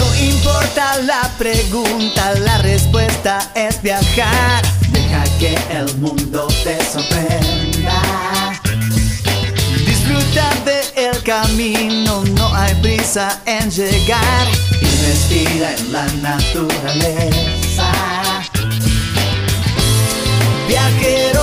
No importa la pregunta, la respuesta es viajar. Deja que el mundo te sorprenda. Disfruta del camino, no hay prisa en llegar. Y respira en la naturaleza. Viajero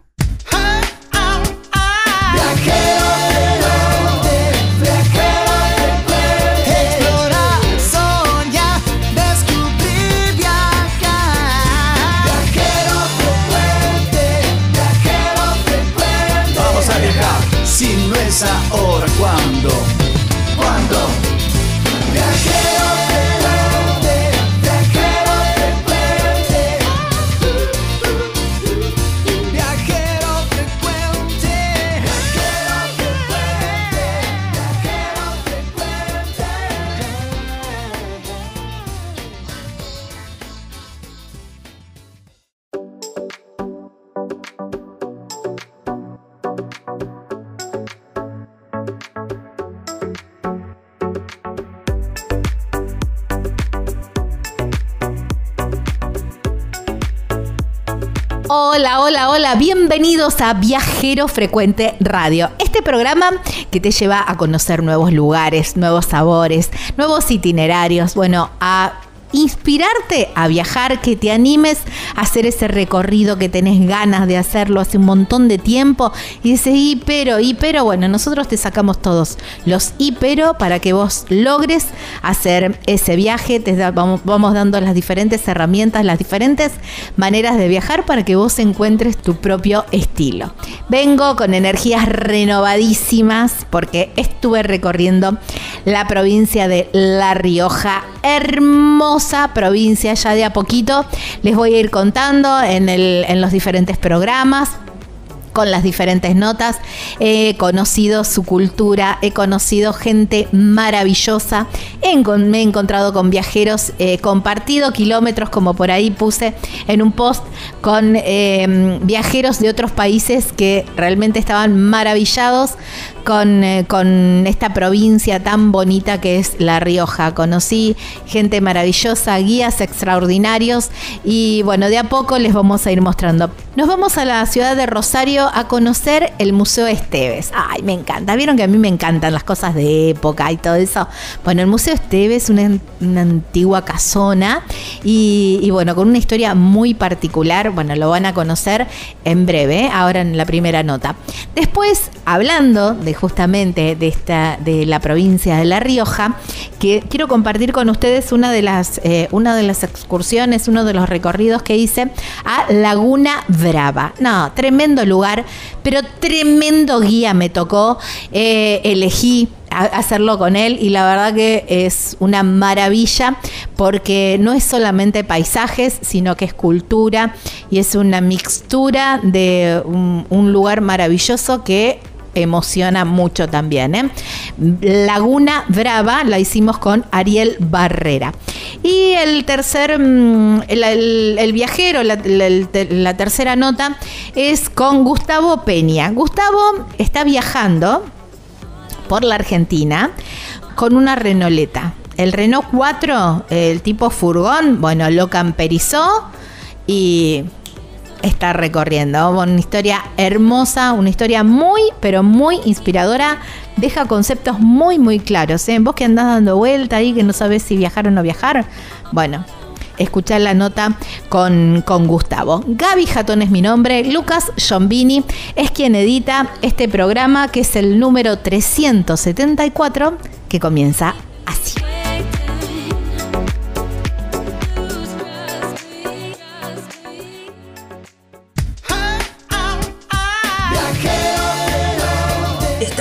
Ahora, bienvenidos a Viajero Frecuente Radio, este programa que te lleva a conocer nuevos lugares, nuevos sabores, nuevos itinerarios, bueno, a inspirarte a viajar, que te animes a hacer ese recorrido que tenés ganas de hacerlo hace un montón de tiempo y dices, y pero, y pero, bueno, nosotros te sacamos todos los y pero para que vos logres hacer ese viaje, te vamos, vamos dando las diferentes herramientas, las diferentes maneras de viajar para que vos encuentres tu propio estilo. Vengo con energías renovadísimas porque estuve recorriendo la provincia de La Rioja, hermosa provincia, ya de a poquito les voy a ir contando en, los diferentes programas con las diferentes notas. He conocido su cultura, he conocido gente maravillosa, me he encontrado con viajeros, he compartido kilómetros, como por ahí puse en un post, con eh, viajeros de otros países que realmente estaban maravillados con, eh, con esta provincia tan bonita que es La Rioja. Conocí gente maravillosa, guías extraordinarios y bueno, de a poco les vamos a ir mostrando. Nos vamos a la ciudad de Rosario a conocer el Museo Esteves. Ay, me encanta. Vieron que a mí me encantan las cosas de época y todo eso. Bueno, el Museo Esteves, una, una antigua casona y, y bueno, con una historia muy particular. Bueno, lo van a conocer en breve, ahora en la primera nota. Después, hablando de justamente de esta, de la provincia de La Rioja, que quiero compartir con ustedes una de las, eh, una de las excursiones, uno de los recorridos que hice a Laguna Brava. No, tremendo lugar, pero tremendo guía me tocó. Eh, elegí hacerlo con él y la verdad que es una maravilla porque no es solamente paisajes, sino que es cultura y es una mixtura de un lugar maravilloso que emociona mucho también. ¿eh? Laguna Brava la hicimos con Ariel Barrera. Y el tercer, mm, el, viajero, la, tercera nota es con Gustavo Peña. Gustavo está viajando por la Argentina con una Renoleta. El Renault 4, el tipo furgón, bueno, lo camperizó y está recorriendo. Una historia hermosa, una historia muy, pero muy inspiradora. Deja conceptos muy, muy claros. ¿eh? Vos que andás dando vuelta ahí, que no sabes si viajar o no viajar. Bueno, escuchar la nota con, con Gustavo. Gaby Jatón es mi nombre. Lucas Giombini es quien edita este programa, que es el número 374, que comienza así.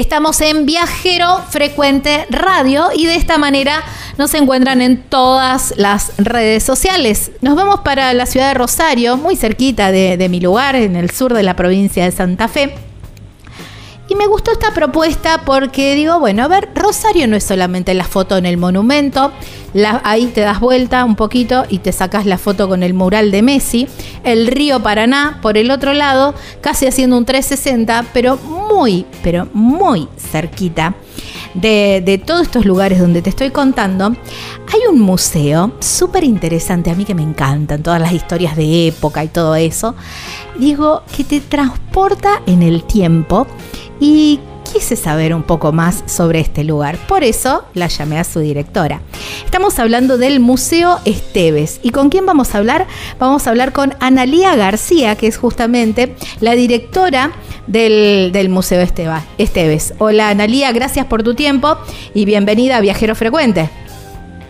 Estamos en Viajero Frecuente Radio y de esta manera nos encuentran en todas las redes sociales. Nos vamos para la ciudad de Rosario, muy cerquita de, mi lugar, en el sur de la provincia de Santa Fe. Y me gustó esta propuesta porque digo, bueno, a ver, Rosario no es solamente la foto en el monumento, ahí te das vuelta un poquito y te sacas la foto con el mural de Messi, el río Paraná por el otro lado, casi haciendo un 360, pero muy, pero muy cerquita de, de todos estos lugares donde te estoy contando, hay un museo súper interesante, a mí que me encantan todas las historias de época y todo eso, digo, que te transporta en el tiempo y quise saber un poco más sobre este lugar. Por eso la llamé a su directora. Estamos hablando del Museo Esteves. ¿Y con quién vamos a hablar? Vamos a hablar con Analía García, que es justamente la directora del, del Museo Esteves. Hola Analía, gracias por tu tiempo y bienvenida a Viajero Frecuente.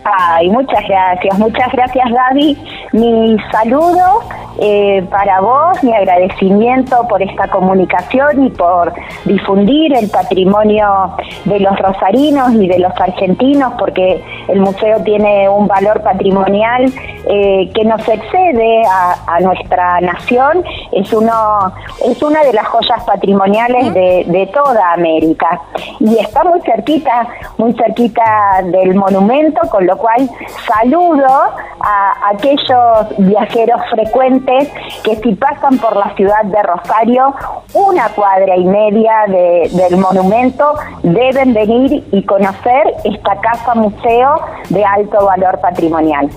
Ay, muchas gracias, muchas gracias Gaby. Mi saludo eh, para vos, mi agradecimiento por esta comunicación y por difundir el patrimonio de los rosarinos y de los argentinos, porque el museo tiene un valor patrimonial eh, que nos excede a, nuestra nación. Es, uno, es una de las joyas patrimoniales de, de toda América. Y está muy cerquita, muy cerquita del monumento, con lo cual saludo a aquellos viajeros frecuentes que si pasan por la ciudad de Rosario, una cuadra y media del monumento, deben venir y conocer esta casa museo de alto valor patrimonial.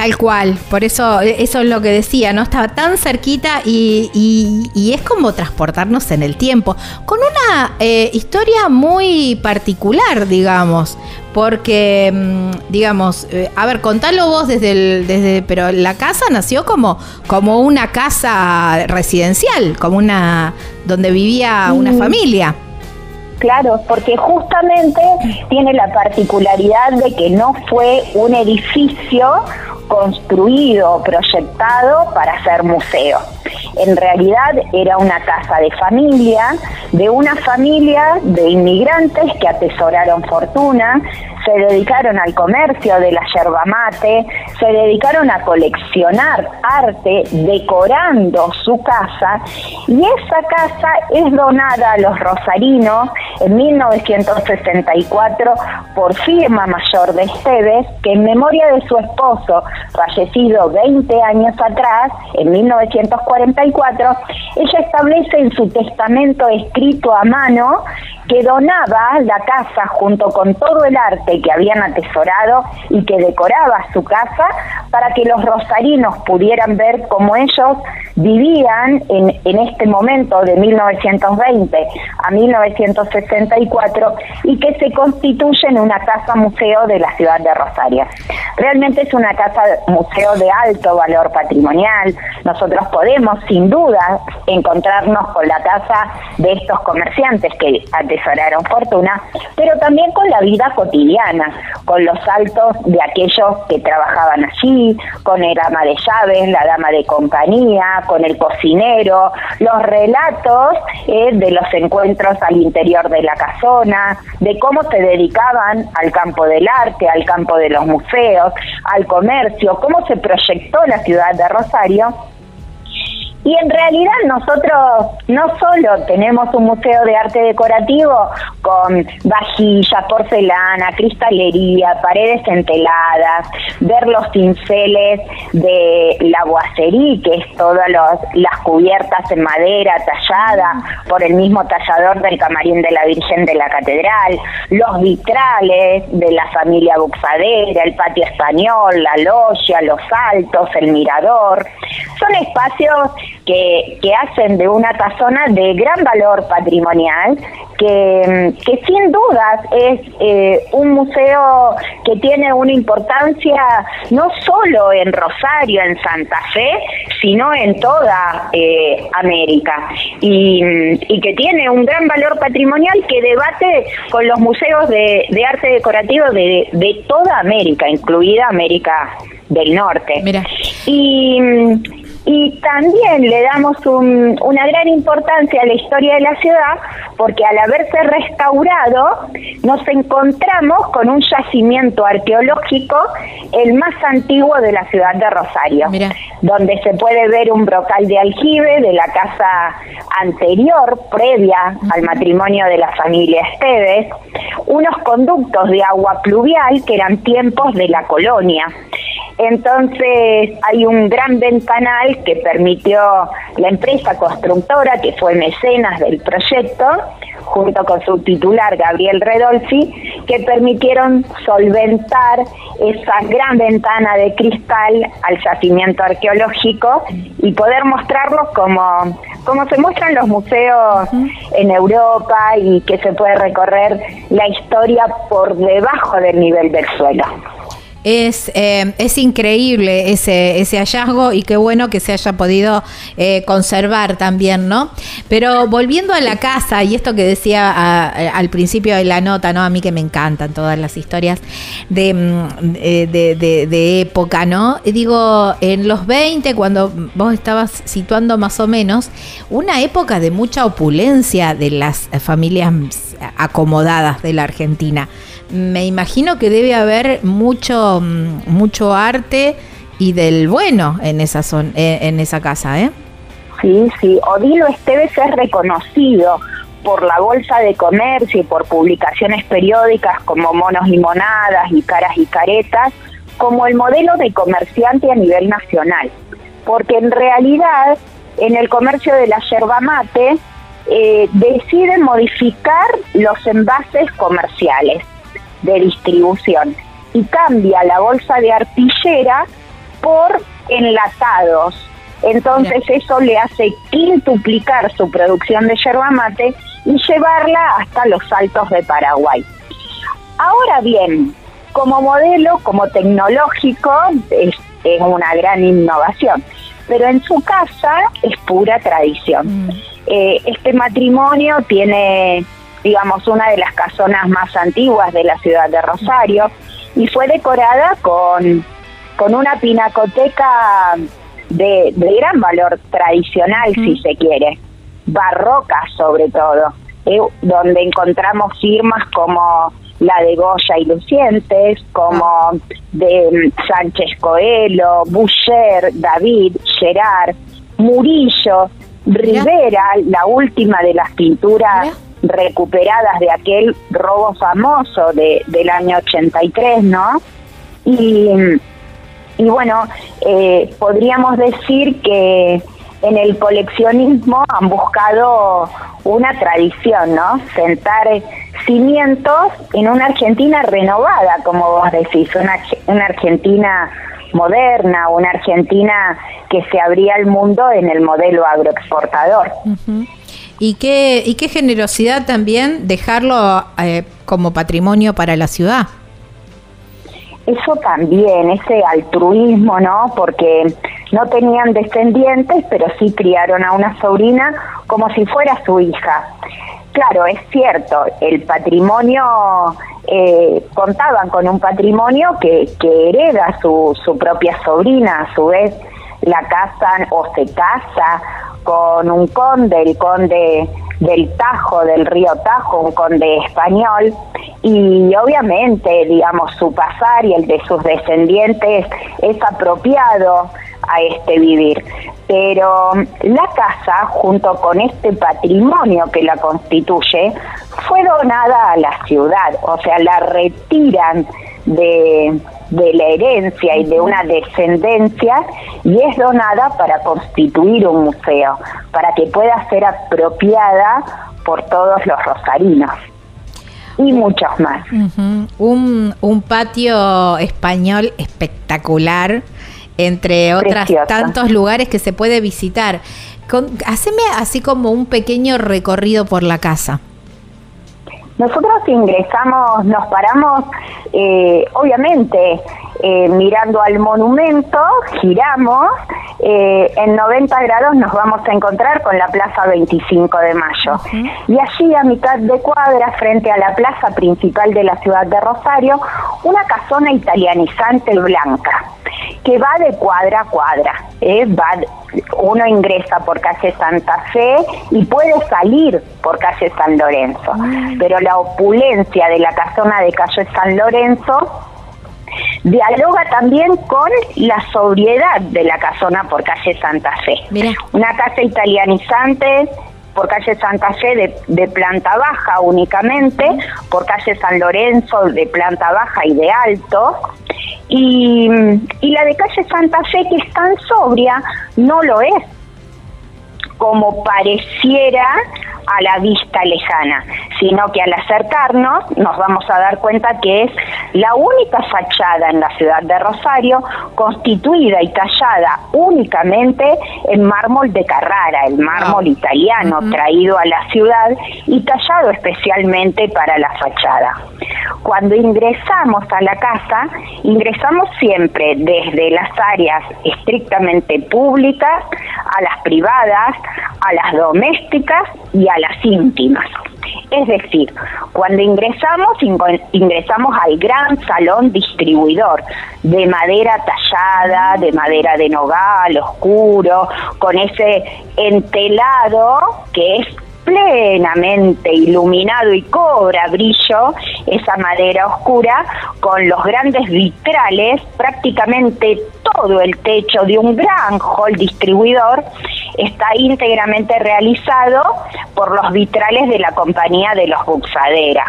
Tal cual, por eso eso es lo que decía, ¿no? Estaba tan cerquita y, es como transportarnos en el tiempo, con una eh, historia muy particular, digamos, porque, mm, digamos, eh, a ver, contalo vos desde el, desde, pero la casa nació como, como una casa residencial, como una, donde vivía una familia. Claro, porque justamente tiene la particularidad de que no fue un edificio construido, proyectado para ser museo. En realidad era una casa de familia, de una familia de inmigrantes que atesoraron fortuna, se dedicaron al comercio de la yerba mate, se dedicaron a coleccionar arte decorando su casa y esa casa es donada a los rosarinos en 1964 por firma mayor de Esteves que en memoria de su esposo fallecido 20 años atrás, en 1944, ella establece en su testamento escrito a mano que donaba la casa junto con todo el arte que habían atesorado y que decoraba su casa para que los rosarinos pudieran ver cómo ellos vivían en, en este momento de 1920 a 1964 y que se constituye en una casa museo de la ciudad de Rosario. Realmente es una casa museo de alto valor patrimonial. Nosotros podemos sin duda encontrarnos con la casa de estos comerciantes que atesoraron fortuna, pero también con la vida cotidiana, con los saltos de aquellos que trabajaban allí, con el ama de llaves, la dama de compañía, con el cocinero, los relatos eh, de los encuentros al interior de la casona, de cómo se dedicaban al campo del arte, al campo de los museos, al comercio, cómo se proyectó la ciudad de Rosario y en realidad nosotros no solo tenemos un museo de arte decorativo con vajillas, porcelana, cristalería, paredes enteladas, ver los cinceles de la boiserie, que es todas las cubiertas en madera tallada por el mismo tallador del camarín de la Virgen de la Catedral, los vitrales de la familia Buxadera, el patio español, la logia, los altos, el mirador. Son espacios que, hacen de una casona de gran valor patrimonial, que, que sin dudas es eh, un museo que tiene una importancia no solo en Rosario, en Santa Fe, sino en toda eh, América, y, que tiene un gran valor patrimonial que debate con los museos de, arte decorativo de, de toda América, incluida América del Norte. Mira. Y y también le damos una gran importancia a la historia de la ciudad porque al haberse restaurado nos encontramos con un yacimiento arqueológico el más antiguo de la ciudad de Rosario, donde se puede ver un brocal de aljibe de la casa anterior, previa al matrimonio de la familia Esteves, unos conductos de agua pluvial que eran tiempos de la colonia. Entonces hay un gran ventanal que permitió la empresa constructora, que fue mecenas del proyecto, junto con su titular Gabriel Redolfi, que permitieron solventar esa gran ventana de cristal al yacimiento arqueológico y poder mostrarlo como, como se muestran los museos en Europa y que se puede recorrer la historia por debajo del nivel del suelo. Es, eh, es increíble ese, ese hallazgo y qué bueno que se haya podido eh, conservar también, ¿no? Pero volviendo a la casa y esto que decía al principio de la nota, ¿no? A mí que me encantan todas las historias de, mm, de, de, época, ¿no? Digo, en los 20, cuando vos estabas situando más o menos, una época de mucha opulencia de las familias acomodadas de la Argentina me imagino que debe haber mucho, mm, mucho arte y del bueno en esa, son, eh, en esa casa, ¿eh? Sí, sí. Odilo Esteves es reconocido por la Bolsa de Comercio y por publicaciones periódicas como Monos y Monadas y Caras y Caretas como el modelo de comerciante a nivel nacional. Porque en realidad en el comercio de la yerba mate eh, deciden modificar los envases comerciales de distribución y cambia la bolsa de artillera por enlatados. Entonces eso le hace quintuplicar su producción de yerba mate y llevarla hasta los altos de Paraguay. Ahora bien, como modelo, como tecnológico, es, una gran innovación, pero en su casa es pura tradición. Mm. Eh, este matrimonio tiene digamos, una de las casonas más antiguas de la ciudad de Rosario y fue decorada con, con una pinacoteca de, gran valor tradicional, si se quiere, barroca sobre todo, eh, donde encontramos firmas como la de Goya y Lucientes, como de mm, Sánchez Coelho, Boucher, David, Gerard, Murillo, Rivera, la última de las pinturas recuperadas de aquel robo famoso de, del año 83, ¿no? Y, y bueno, eh, podríamos decir que en el coleccionismo han buscado una tradición, ¿no? Sentar cimientos en una Argentina renovada, como vos decís, una, una Argentina moderna, una Argentina que se abría al mundo en el modelo agroexportador. Y qué, y qué generosidad también dejarlo eh, como patrimonio para la ciudad. Eso también, ese altruismo, ¿no? Porque no tenían descendientes, pero sí criaron a una sobrina como si fuera su hija. Claro, es cierto, el patrimonio, eh, contaban con un patrimonio que, que hereda su, su propia sobrina, a su vez la casan o se casa con un conde, el conde del Tajo, del río Tajo, un conde español, y obviamente, digamos, su pasar y el de sus descendientes es apropiado a este vivir. Pero la casa, junto con este patrimonio que la constituye, fue donada a la ciudad, o sea, la retiran de, de la herencia y de una descendencia y es donada para constituir un museo, para que pueda ser apropiada por todos los rosarinos y muchos más. un, un patio español espectacular entre otros tantos lugares que se puede visitar. Con, haceme así como un pequeño recorrido por la casa. Nosotros ingresamos, nos paramos, eh, obviamente, eh, mirando al monumento, giramos, eh, en 90 grados nos vamos a encontrar con la Plaza 25 de Mayo. Y allí a mitad de cuadra, frente a la plaza principal de la ciudad de Rosario, una casona italianizante blanca que va de cuadra a cuadra. ¿eh? Va, uno ingresa por calle Santa Fe y puede salir por calle San Lorenzo. Pero la opulencia de la casona de calle San Lorenzo dialoga también con la sobriedad de la casona por calle Santa Fe. Una casa italianizante por calle Santa Fe de, de, planta baja únicamente, por calle San Lorenzo de planta baja y de alto, y, y la de calle Santa Fe, que es tan sobria, no lo es. Como pareciera a la vista lejana, sino que al acercarnos nos vamos a dar cuenta que es la única fachada en la ciudad de Rosario constituida y tallada únicamente en mármol de Carrara, el mármol italiano traído a la ciudad y tallado especialmente para la fachada. Cuando ingresamos a la casa, ingresamos siempre desde las áreas estrictamente públicas a las privadas, a las domésticas y a las íntimas. Es decir, cuando ingresamos, ingresamos al gran salón distribuidor de madera tallada, de madera de nogal, oscuro, con ese entelado que es plenamente iluminado y cobra brillo esa madera oscura con los grandes vitrales, prácticamente todo el techo de un gran hall distribuidor está íntegramente realizado por los vitrales de la compañía de los Buxadera.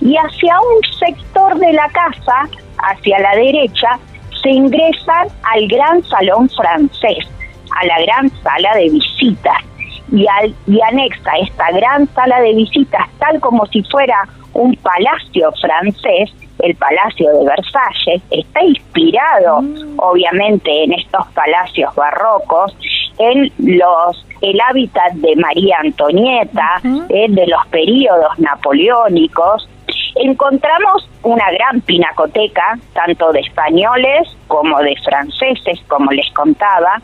Y hacia un sector de la casa, hacia la derecha, se ingresan al gran salón francés, a la gran sala de visitas y, al, y anexa esta gran sala de visitas, tal como si fuera un palacio francés, el Palacio de Versalles, está inspirado mm. obviamente en estos palacios barrocos, en los el hábitat de María Antonieta, eh, de los periodos napoleónicos. Encontramos una gran pinacoteca, tanto de españoles como de franceses, como les contaba,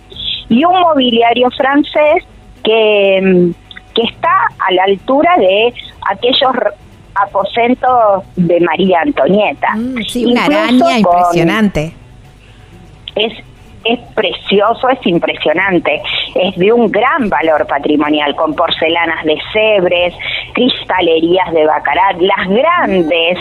y un mobiliario francés que, que está a la altura de aquellos aposentos de María Antonieta. Mm, sí, una araña impresionante. Es es precioso, es impresionante, es de un gran valor patrimonial, con porcelanas de Cebres, cristalerías de Bacarat, las grandes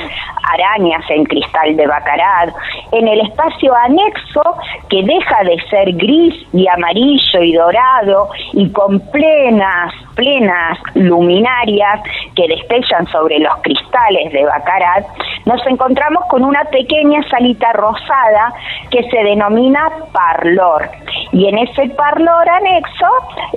arañas en cristal de Bacarat, en el espacio anexo que deja de ser gris y amarillo y dorado y con plenas, plenas luminarias que destellan sobre los cristales de Bacarat, nos encontramos con una pequeña salita rosada que se denomina parlor. Y en ese parlor anexo,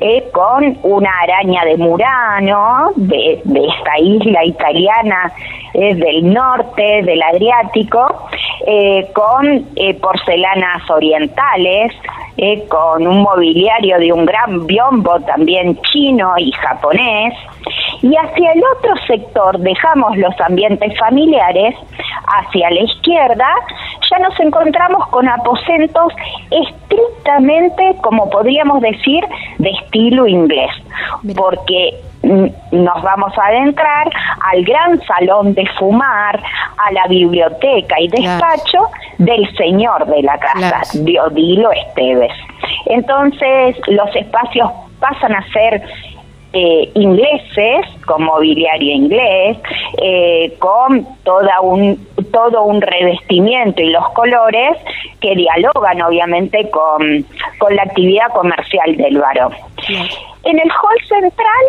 eh, con una araña de Murano, de, esta isla italiana eh, del norte, del Adriático, eh, con porcelanas orientales, con un mobiliario de un gran biombo también chino y japonés, Y hacia el otro sector dejamos los ambientes familiares, hacia la izquierda ya nos encontramos con aposentos estrictamente, como podríamos decir, de estilo inglés, porque nos vamos a adentrar al gran salón de fumar, a la biblioteca y despacho del señor de la casa, Diodilo Esteves. Entonces los espacios pasan a ser eh, ingleses, con mobiliario inglés, eh, con toda un, todo un revestimiento y los colores que dialogan obviamente con, con la actividad comercial del varón. En el hall central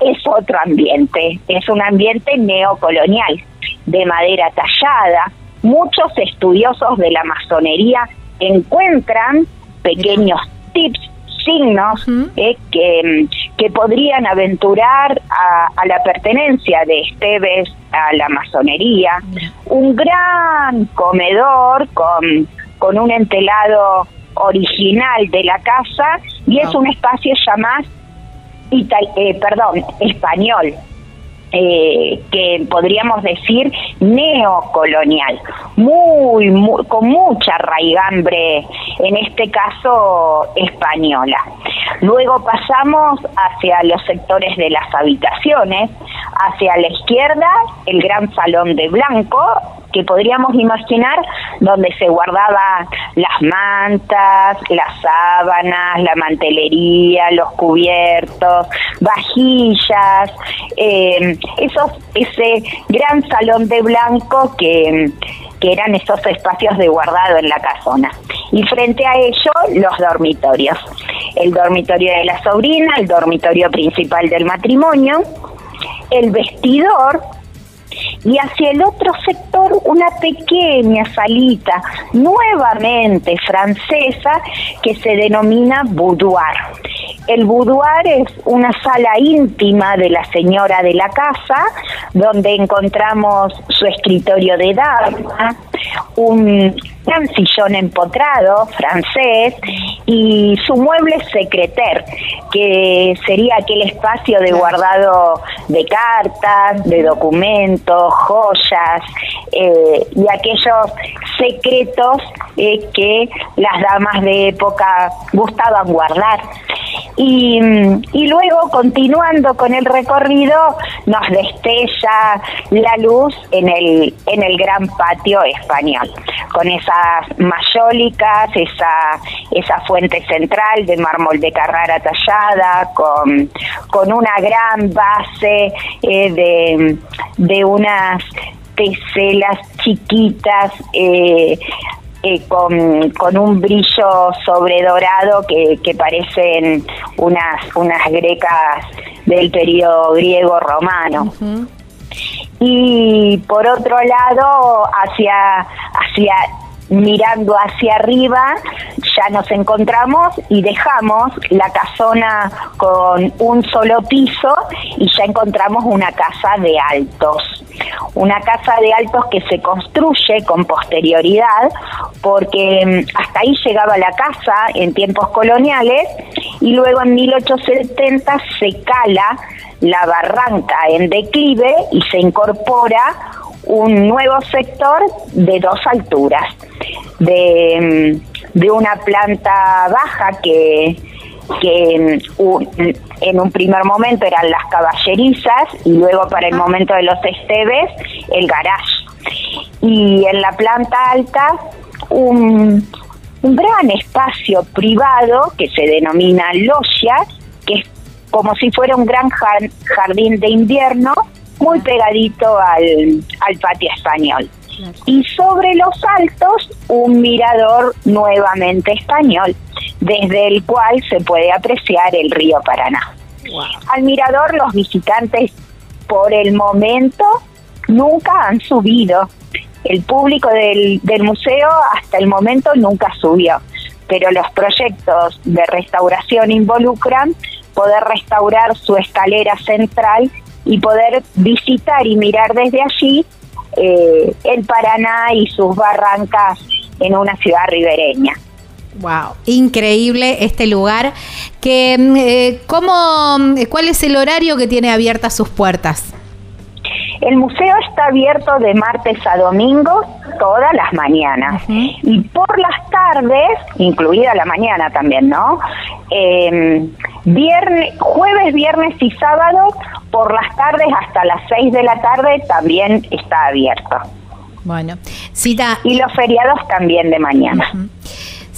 es otro ambiente, es un ambiente neocolonial, de madera tallada. Muchos estudiosos de la masonería encuentran pequeños tips, signos eh, que, que, podrían aventurar a, la pertenencia de Esteves a la masonería. Un gran comedor con, con un entelado original de la casa y es un espacio llamado eh, perdón, español, eh, que podríamos decir neocolonial, muy, con mucha raigambre, en este caso española. Luego pasamos hacia los sectores de las habitaciones, hacia la izquierda el gran salón de blanco, que podríamos imaginar donde se guardaba las mantas, las sábanas, la mantelería, los cubiertos, vajillas, eh, esos, ese gran salón de blanco que, que eran esos espacios de guardado en la casona. Y frente a ello, los dormitorios. El dormitorio de la sobrina, el dormitorio principal del matrimonio, el vestidor, y hacia el otro sector una pequeña salita, nuevamente francesa, que se denomina boudoir. El boudoir es una sala íntima de la señora de la casa, donde encontramos su escritorio de dama, un gran sillón empotrado francés y su mueble secreter, que sería aquel espacio de guardado de cartas, de documentos, joyas eh, y aquellos secretos eh, que las damas de época gustaban guardar. Y, luego, continuando con el recorrido, nos destella la luz en el, en el gran patio con esas mayólicas, esa, esa fuente central de mármol de Carrara tallada, con, con una gran base eh, de, de unas teselas chiquitas eh, eh, con, con, un brillo sobredorado que, que parecen unas, unas grecas del periodo griego-romano. Y por otro lado, hacia, hacia mirando hacia arriba, ya nos encontramos y dejamos la casona con un solo piso y ya encontramos una casa de altos. Una casa de altos que se construye con posterioridad porque mm, hasta ahí llegaba la casa en tiempos coloniales y luego en 1870 se cala la barranca en declive y se incorpora un nuevo sector de dos alturas, de, mm, una planta baja que, que mm, en un primer momento eran las caballerizas y luego para el momento de los estebes el garage. Y en la planta alta un, un gran espacio privado que se denomina logia, que es como si fuera un gran jardín de invierno muy pegadito al, al patio español. Y sobre los altos, un mirador nuevamente español, desde el cual se puede apreciar el río Paraná. Al mirador los visitantes por el momento nunca han subido. El público del, del museo hasta el momento nunca subió, pero los proyectos de restauración involucran poder restaurar su escalera central y poder visitar y mirar desde allí eh, el Paraná y sus barrancas en una ciudad ribereña. Wow, increíble este lugar. Que, mm, eh, ¿cómo, mm, ¿Cuál es el horario que tiene abiertas sus puertas? El museo está abierto de martes a domingo todas las mañanas y por las tardes, incluida la mañana también, ¿no? Eh, viernes, jueves, viernes y sábado por las tardes hasta las 6 de la tarde también está abierto. Bueno, cita. Y los feriados también de mañana.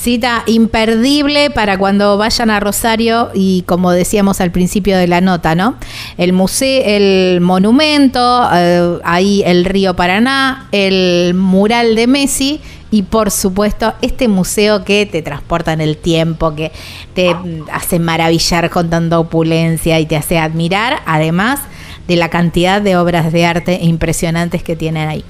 Cita imperdible para cuando vayan a Rosario y como decíamos al principio de la nota, ¿no? El museo, el monumento, eh, ahí el río Paraná, el mural de Messi y por supuesto este museo que te transporta en el tiempo, que te hace maravillar con tanta opulencia y te hace admirar, además de la cantidad de obras de arte impresionantes que tienen ahí.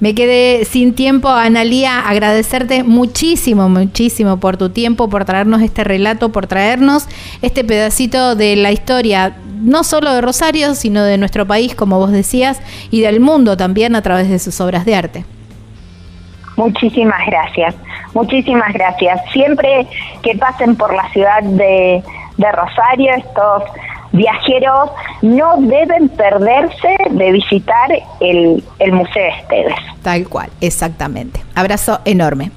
Me quedé sin tiempo, Analía, agradecerte muchísimo, muchísimo por tu tiempo, por traernos este relato, por traernos este pedacito de la historia, no solo de Rosario, sino de nuestro país, como vos decías, y del mundo también a través de sus obras de arte. Muchísimas gracias, muchísimas gracias. Siempre que pasen por la ciudad de, de Rosario, estos viajeros no deben perderse de visitar el, el Museo Esteves. Tal cual, exactamente. Abrazo enorme.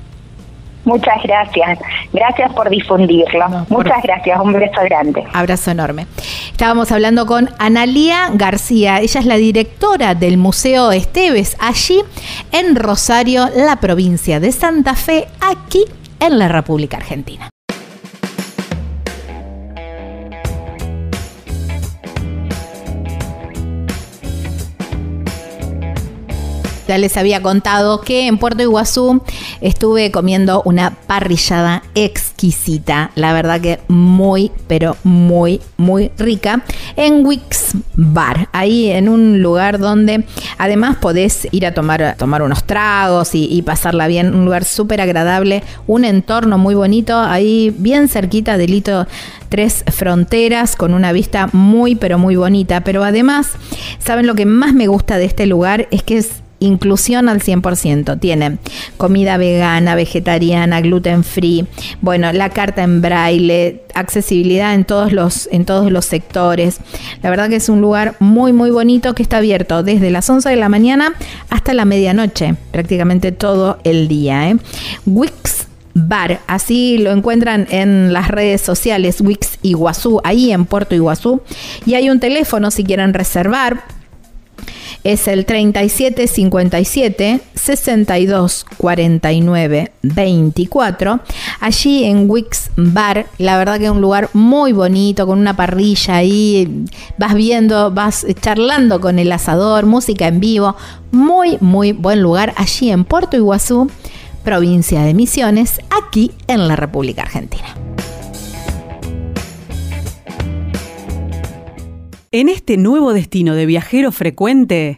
Muchas gracias. Gracias por difundirlo. Muchas gracias. Un beso grande. Abrazo enorme. Estábamos hablando con Analía García. Ella es la directora del Museo Esteves, allí en Rosario, la provincia de Santa Fe, aquí en la República Argentina. Ya les había contado que en Puerto Iguazú estuve comiendo una parrillada exquisita, la verdad que muy, pero muy, muy rica, en Wix Bar, ahí en un lugar donde además podés ir a tomar, tomar unos tragos y, y pasarla bien, un lugar súper agradable, un entorno muy bonito, ahí bien cerquita del hito Tres Fronteras, con una vista muy, pero muy bonita, pero además, ¿saben lo que más me gusta de este lugar? Es que es inclusión al 100%. Tiene comida vegana, vegetariana, gluten free, bueno, la carta en braille, accesibilidad en todos los en todos los sectores. La verdad que es un lugar muy muy bonito que está abierto desde las 11 de la mañana hasta la medianoche, prácticamente todo el día, ¿eh? Wix Bar, así lo encuentran en las redes sociales Wix Iguazú, ahí en Puerto Iguazú. Y hay un teléfono si quieren reservar, es el 3757 62 49 24. Allí en Wix Bar, la verdad que es un lugar muy bonito, con una parrilla ahí, vas viendo, vas charlando con el asador, música en vivo, muy, muy buen lugar allí en Puerto Iguazú, provincia de Misiones, aquí en la República Argentina. En este nuevo destino de viajero frecuente,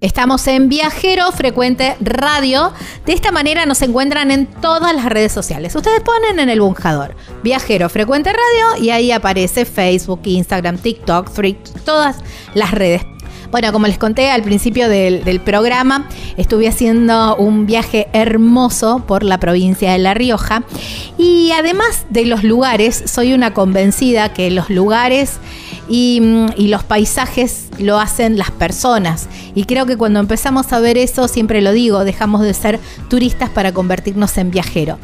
Estamos en Viajero Frecuente Radio. De esta manera nos encuentran en todas las redes sociales. Ustedes ponen en el buscador Viajero Frecuente Radio y ahí aparece Facebook, Instagram, TikTok, Threads, todas las redes bueno, como les conté al principio del, programa, estuve haciendo un viaje hermoso por la provincia de La Rioja y además de los lugares, soy una convencida que los lugares y, mm, los paisajes lo hacen las personas. Y creo que cuando empezamos a ver eso, siempre lo digo, dejamos de ser turistas para convertirnos en viajero.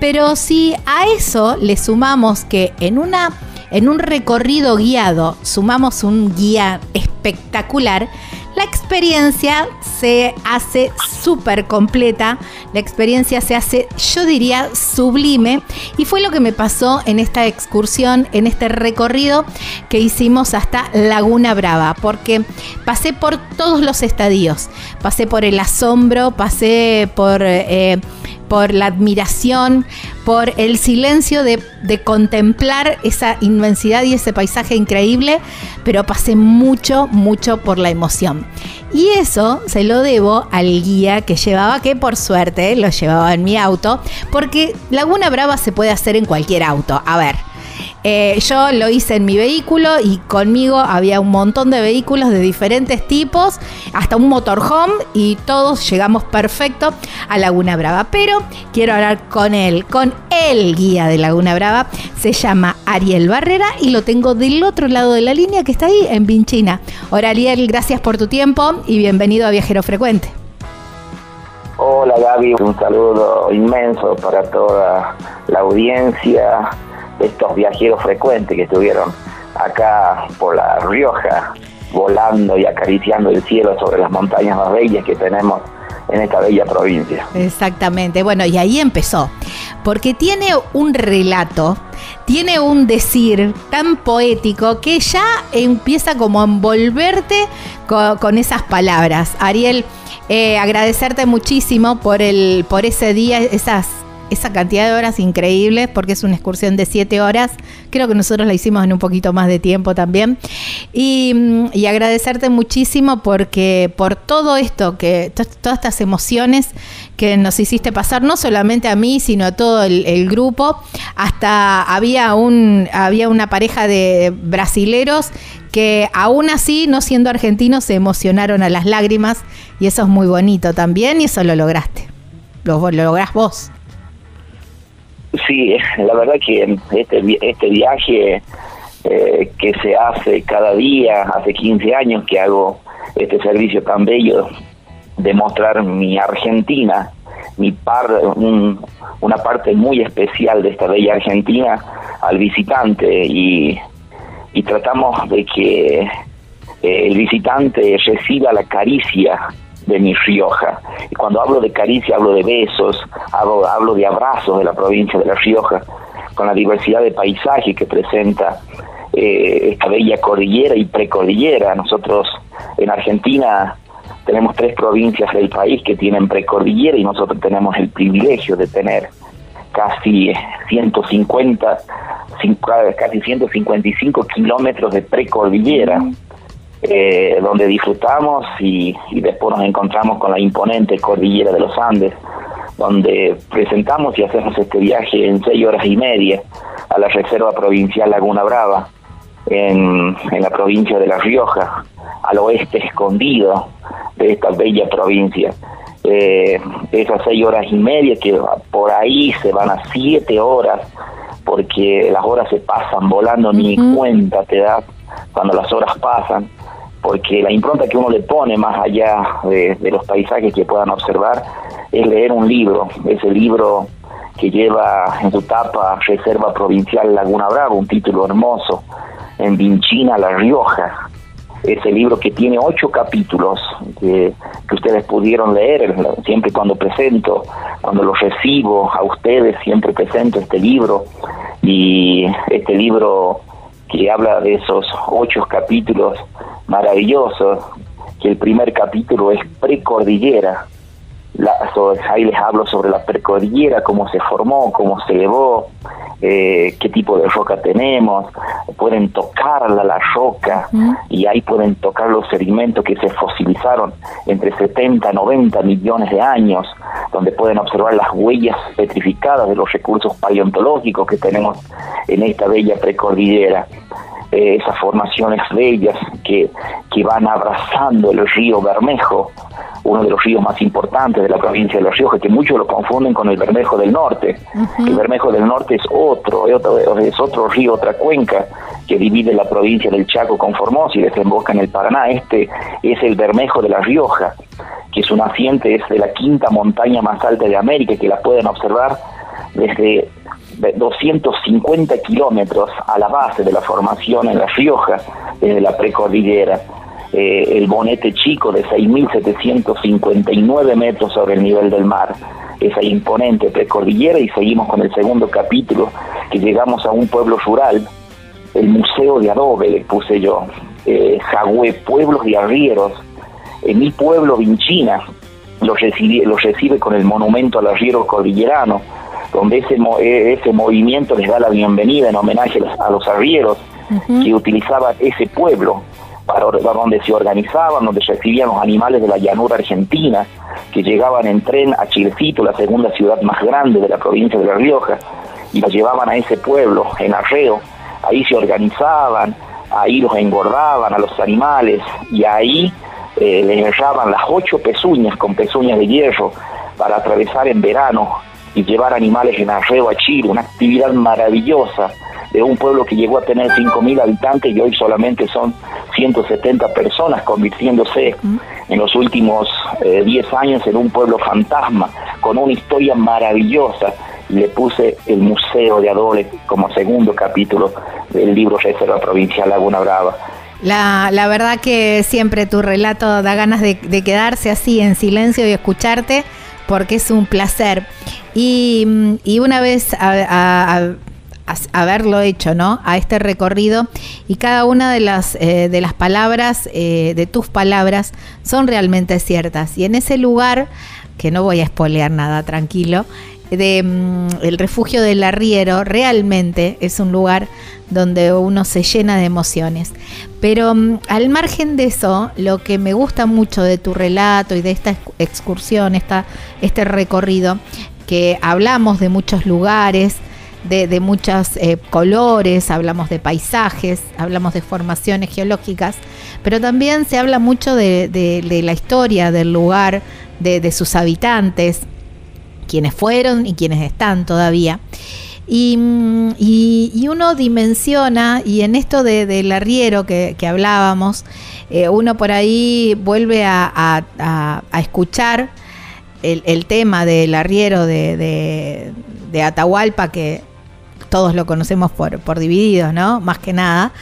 Pero si a eso le sumamos que en una en un recorrido guiado sumamos un guía espectacular, la experiencia se hace súper completa, la experiencia se hace, yo diría, sublime, y fue lo que me pasó en esta excursión, en este recorrido que hicimos hasta Laguna Brava, porque pasé por todos los estadios, pasé por el asombro, pasé por... Eh, por la admiración, por el silencio de, contemplar esa inmensidad y ese paisaje increíble, pero pasé mucho, mucho por la emoción. Y eso se lo debo al guía que llevaba, que por suerte lo llevaba en mi auto, porque Laguna Brava se puede hacer en cualquier auto. A ver, Eh, yo lo hice en mi vehículo y conmigo había un montón de vehículos de diferentes tipos, hasta un motorhome y todos llegamos perfecto a Laguna Brava. Pero quiero hablar con él, con el guía de Laguna Brava. Se llama Ariel Barrera y lo tengo del otro lado de la línea que está ahí en Vinchina. Hola Ariel, gracias por tu tiempo y bienvenido a Viajero Frecuente. Hola Gaby, un saludo inmenso para toda la audiencia estos viajeros frecuentes que estuvieron acá por La Rioja, volando y acariciando el cielo sobre las montañas más bellas que tenemos en esta bella provincia. Exactamente, bueno, y ahí empezó, porque tiene un relato, tiene un decir tan poético que ya empieza como a envolverte con, esas palabras. Ariel, eh, agradecerte muchísimo por, el, por ese día, esas, esa cantidad de horas increíbles, porque es una excursión de siete horas. Creo que nosotros la hicimos en un poquito más de tiempo también. Y, mm, y agradecerte muchísimo porque por todo esto, que todas estas emociones que nos hiciste pasar, no solamente a mí, sino a todo el, el grupo. Hasta había un, había una pareja de brasileros que aún así, no siendo argentinos, se emocionaron a las lágrimas y eso es muy bonito también y eso lo lograste. Lo, lo lográs vos. Sí, la verdad que este, este viaje eh, que se hace cada día, hace 15 años que hago este servicio tan bello de mostrar mi Argentina, mi par, un, una parte muy especial de esta bella Argentina al visitante y y tratamos de que eh, el visitante reciba la caricia de mi Rioja. Y cuando hablo de caricia hablo de besos, hablo, hablo de abrazos de la provincia de La Rioja, con la diversidad de paisaje que presenta eh, esta bella cordillera y precordillera. Nosotros en Argentina tenemos tres provincias del país que tienen precordillera y nosotros tenemos el privilegio de tener casi 150, casi 155 kilómetros de precordillera, eh, donde disfrutamos y, después nos encontramos con la imponente cordillera de los Andes, donde presentamos y hacemos este viaje en seis horas y media a la Reserva Provincial Laguna Brava, en, en la provincia de La Rioja, al oeste escondido de esta bella provincia. Eh, esas seis horas y media que por ahí se van a siete horas porque las horas se pasan volando ni cuenta te da cuando las horas pasan porque la impronta que uno le pone más allá de, los paisajes que puedan observar es leer un libro ese libro que lleva en su tapa Reserva Provincial Laguna Brava un título hermoso en Vinchina La Rioja. Ese libro que tiene ocho capítulos que, ustedes pudieron leer, siempre cuando presento, cuando lo recibo a ustedes, siempre presento este libro. Y este libro que habla de esos ocho capítulos maravillosos, que el primer capítulo es precordillera, la, ahí les hablo sobre la precordillera, cómo se formó, cómo se elevó, eh, qué tipo de roca tenemos, pueden tocarla la roca y ahí pueden tocar los sedimentos que se fosilizaron entre 70 y 90 millones de años, donde pueden observar las huellas petrificadas de los recursos paleontológicos que tenemos en esta bella precordillera. Eh, esas formaciones bellas que, que van abrazando el río Bermejo, uno de los ríos más importantes de la provincia de La Rioja, que muchos lo confunden con el Bermejo del Norte. El Bermejo del Norte es otro, es otro, es río, otra cuenca que divide la provincia del Chaco con Formosa y desemboca en el Paraná. Este es el Bermejo de La Rioja, que su naciente es de la quinta montaña más alta de América, que la pueden observar desde 250 kilómetros a la base de la formación en La Rioja, desde la precordillera. Eh, el bonete chico de 6.759 metros sobre el nivel del mar, esa imponente precordillera y seguimos con el segundo capítulo, que llegamos a un pueblo rural, el Museo de Adobe, le puse yo, eh, Jagüe, Pueblos de Arrieros, en mi pueblo Vinchina, lo recibe, recibe con el monumento al arriero cordillerano, donde ese, eh, ese movimiento les da la bienvenida en homenaje a los arrieros que utilizaban ese pueblo para donde se organizaban, donde recibían los animales de la llanura argentina, que llegaban en tren a Chilecito, la segunda ciudad más grande de la provincia de La Rioja, y los llevaban a ese pueblo, en Arreo, ahí se organizaban, ahí los engordaban a los animales y ahí eh, les enraban las ocho pezuñas con pezuñas de hierro para atravesar en verano y llevar animales en arreo a Chile, una actividad maravillosa de un pueblo que llegó a tener 5.000 habitantes y hoy solamente son 170 personas, convirtiéndose en los últimos 10 eh, años en un pueblo fantasma, con una historia maravillosa. Le puse el Museo de Adole como segundo capítulo del libro Reserva Provincial Laguna Brava. La, la, verdad que siempre tu relato da ganas de, quedarse así en silencio y escucharte porque es un placer. Y, una vez a, haberlo hecho, ¿no? A este recorrido y cada una de las, eh, de las palabras, eh, de tus palabras, son realmente ciertas. Y en ese lugar, que no voy a espolear nada, tranquilo, de mm, el refugio del arriero realmente es un lugar donde uno se llena de emociones. Pero mm, al margen de eso, lo que me gusta mucho de tu relato y de esta excursión, esta, este recorrido, que hablamos de muchos lugares, de, muchos eh, colores, hablamos de paisajes, hablamos de formaciones geológicas, pero también se habla mucho de, la historia del lugar, de, sus habitantes, quienes fueron y quienes están todavía. Y, uno dimensiona, y en esto del arriero que, hablábamos, eh, uno por ahí vuelve a, escuchar el, tema del arriero de, de Atahualpa, que todos lo conocemos por, por divididos, ¿no? Más que nada.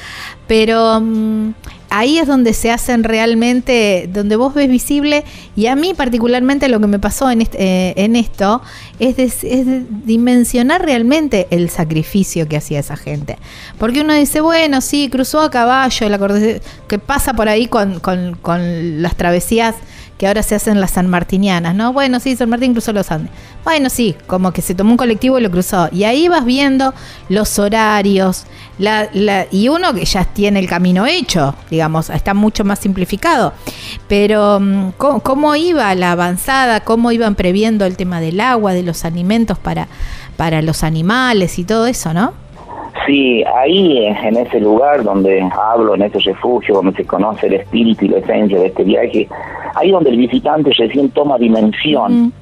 Pero mm, ahí es donde se hacen realmente, donde vos ves visible, y a mí particularmente lo que me pasó en, eh, en esto es, dimensionar realmente el sacrificio que hacía esa gente. Porque uno dice, bueno, sí, cruzó a caballo, la que pasa por ahí con, con, con las travesías que ahora se hacen las sanmartinianas, ¿no? Bueno, sí, San Martín cruzó los Andes. Bueno, sí, como que se tomó un colectivo y lo cruzó. Y ahí vas viendo los horarios, la, y uno que ya tiene el camino hecho, digamos, está mucho más simplificado. Pero mm, ¿cómo, iba la avanzada? ¿Cómo iban previendo el tema del agua, de los alimentos para, para los animales y todo eso, ¿no? Sí, ahí en ese lugar donde hablo, en ese refugio, donde se conoce el espíritu y la esencia de este viaje, ahí donde el visitante recién toma dimensión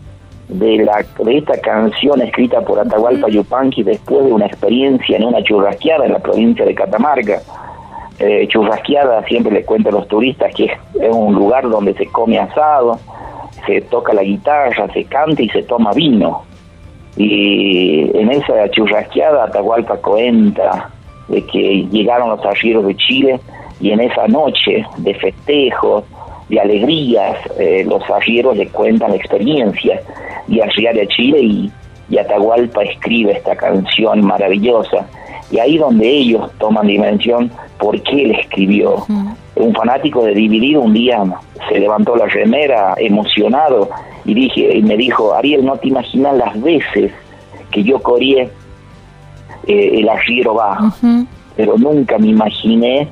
de, la, de esta canción escrita por Atahualpa Yupanqui después de una experiencia en una churrasqueada en la provincia de Catamarca. Eh, churrasqueada siempre le cuento a los turistas que es un lugar donde se come asado, se toca la guitarra, se canta y se toma vino. Y en esa churrasqueada Atahualpa cuenta de que llegaron los arrieros de Chile y en esa noche de festejos, de alegrías, eh, los arrieros le cuentan la experiencia de arriar a Chile y, Atahualpa escribe esta canción maravillosa. Y ahí donde ellos toman dimensión por qué él escribió. Un fanático de Dividido un día se levantó la remera emocionado y dije y me dijo, Ariel, no te imaginas las veces que yo corrí eh, el arriero bajo, pero nunca me imaginé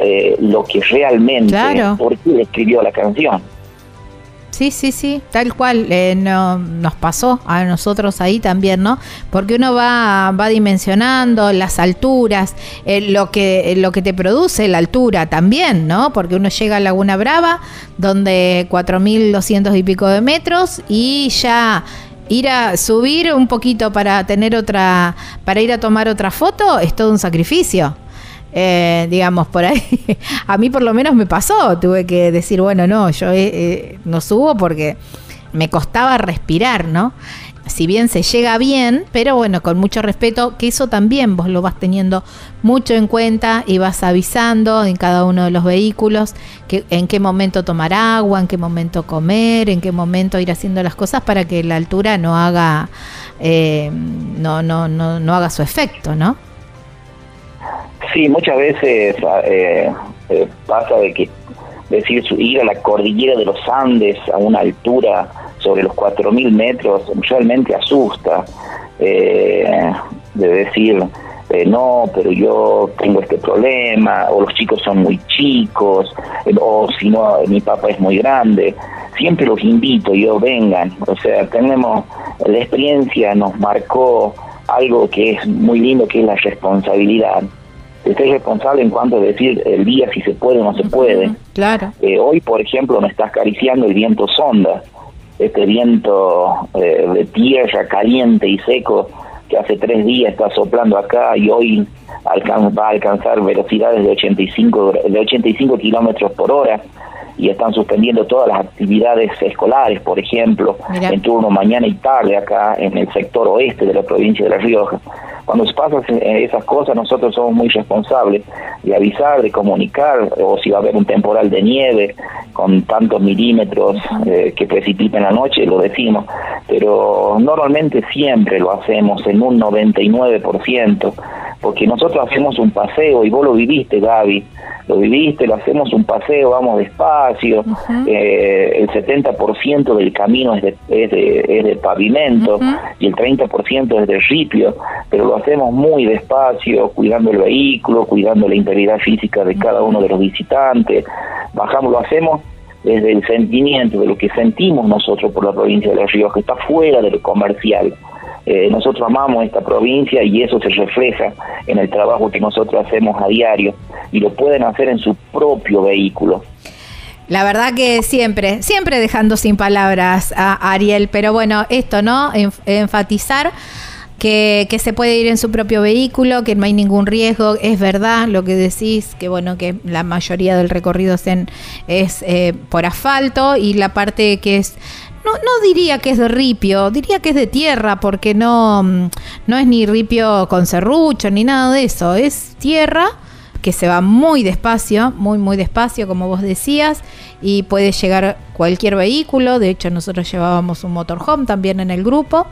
eh, lo que realmente, por qué escribió la canción. Sí, sí, sí, tal cual eh, no, nos pasó a nosotros ahí también, ¿no? Porque uno va, va dimensionando las alturas, eh, lo, que, lo que te produce la altura también, ¿no? Porque uno llega a Laguna Brava, donde 4.200 y pico de metros y ya ir a subir un poquito para tener otra, para ir a tomar otra foto es todo un sacrificio. Eh, digamos, por ahí, a mí por lo menos me pasó, tuve que decir, bueno, no, yo eh, eh, no subo porque me costaba respirar, ¿no? Si bien se llega bien, pero bueno, con mucho respeto, que eso también vos lo vas teniendo mucho en cuenta y vas avisando en cada uno de los vehículos que, en qué momento tomar agua, en qué momento comer, en qué momento ir haciendo las cosas para que la altura no haga, no, no, no, no haga su efecto, ¿no? Sí, muchas veces eh, eh, pasa de que decir ir a la cordillera de los Andes a una altura sobre los 4.000 metros realmente asusta. Eh, de decir, no, pero yo tengo este problema, o los chicos son muy chicos, o si no, mi papá es muy grande. Siempre los invito, yo vengan. O sea, tenemos la experiencia, nos marcó algo que es muy lindo, que es la responsabilidad. De ser responsable en cuanto a decir el día si se puede o no se puede. Claro. Eh, hoy, por ejemplo, me está acariciando el viento sonda, este viento eh, de tierra caliente y seco que hace tres días está soplando acá y hoy va a alcanzar velocidades de 85, de 85 kilómetros por hora y están suspendiendo todas las actividades escolares, por ejemplo, en turno mañana y tarde acá en el sector oeste de la provincia de La Rioja. Cuando se pasan esas cosas, nosotros somos muy responsables de avisar, de comunicar, o si va a haber un temporal de nieve con tantos milímetros eh, que precipita en la noche, lo decimos, pero normalmente siempre lo hacemos en un 99%, porque nosotros hacemos un paseo, y vos lo viviste, Gaby, lo viviste, lo hacemos un paseo, vamos despacio, eh, el 70% del camino es de, es de, pavimento y el 30% es de ripio, pero lo hacemos muy despacio, cuidando el vehículo, cuidando la integridad física de cada uno de los visitantes, bajamos, lo hacemos desde el sentimiento de lo que sentimos nosotros por la provincia de Los Ríos, que está fuera de lo comercial. Eh, nosotros amamos esta provincia y eso se refleja en el trabajo que nosotros hacemos a diario y lo pueden hacer en su propio vehículo. La verdad que siempre, siempre dejando sin palabras a Ariel, pero bueno, esto, ¿no? enfatizar que, se puede ir en su propio vehículo, que no hay ningún riesgo, es verdad lo que decís, que bueno, que la mayoría del recorrido es, es eh, por asfalto y la parte que es no, no diría que es de ripio, diría que es de tierra, porque no, mm, no es ni ripio con serrucho ni nada de eso, es tierra que se va muy despacio, muy, muy despacio, como vos decías, y puede llegar cualquier vehículo. De hecho, nosotros llevábamos un motorhome también en el grupo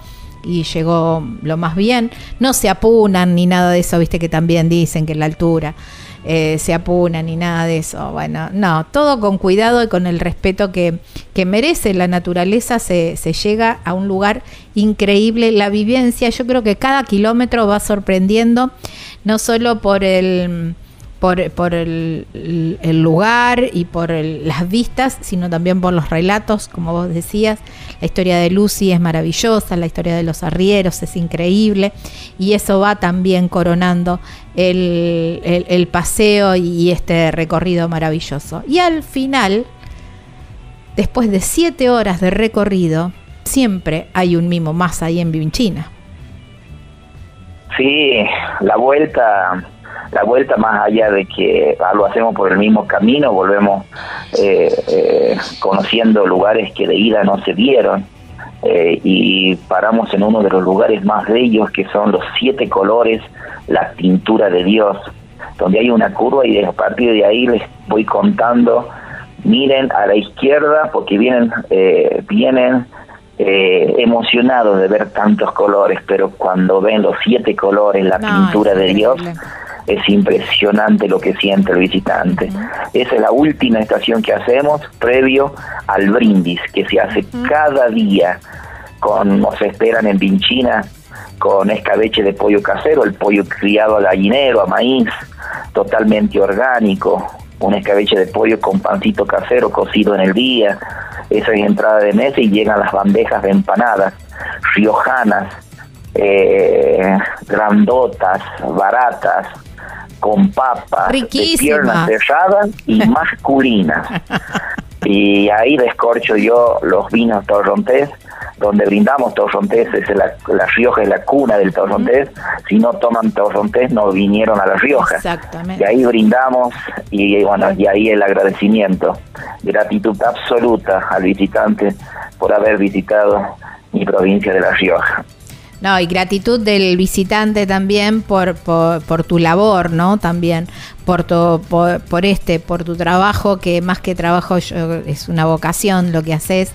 y llegó lo más bien. No se apunan ni nada de eso, viste que también dicen que la altura. Eh, se apuna ni nada de eso. Bueno, no, todo con cuidado y con el respeto que, que merece la naturaleza se, se, llega a un lugar increíble. La vivencia, yo creo que cada kilómetro va sorprendiendo, no solo por el por, por el, lugar y por las vistas, sino también por los relatos, como vos decías. La historia de Lucy es maravillosa, la historia de los arrieros es increíble y eso va también coronando el, el paseo y este recorrido maravilloso. Y al final, después de siete horas de recorrido, siempre hay un mimo más ahí en Vinchina. Sí, la vuelta la vuelta más allá de que ah, lo hacemos por el mismo camino, volvemos eh, eh, conociendo lugares que de ida no se vieron eh, y paramos en uno de los lugares más bellos que son los siete colores, la pintura de Dios, donde hay una curva y a partir de ahí les voy contando, miren a la izquierda porque vienen, vienen emocionados de ver tantos colores, pero cuando ven los siete colores, la pintura de Dios, es impresionante lo que siente el visitante. Esa es la última estación que hacemos previo al brindis, que se hace cada día. Con, nos esperan en Vinchina con escabeche de pollo casero, el pollo criado a gallinero, a maíz, totalmente orgánico, un escabeche de pollo con pancito casero cocido en el día, esa es entrada de mesa y llegan las bandejas de empanadas riojanas, eh, grandotas, baratas, con papas, de piernas cerradas y masculinas. y ahí descorcho yo los vinos torrontés, donde brindamos torrontés, es la, la Rioja es la cuna del torrontés, si no toman torrontés no vinieron a La Rioja. Exactamente. Y ahí brindamos y bueno, y ahí el agradecimiento, gratitud absoluta al visitante por haber visitado mi provincia de La Rioja. No, y gratitud del visitante también por, por, tu labor, ¿no? También por, tu, por, este, por tu trabajo, que más que trabajo es una vocación lo que haces,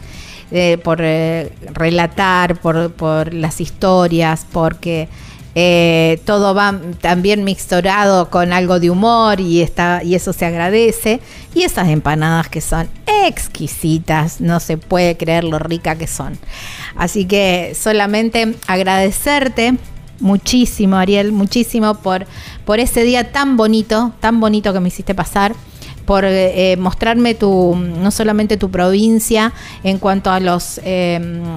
eh, por eh, relatar, por, por las historias, porque eh, todo va también mixturado con algo de humor y, está, y eso se agradece. Y esas empanadas que son exquisitas, no se puede creer lo rica que son. Así que solamente agradecerte muchísimo, Ariel, muchísimo por, por ese día tan bonito, tan bonito que me hiciste pasar por eh, mostrarme tu, no solamente tu provincia en cuanto a los,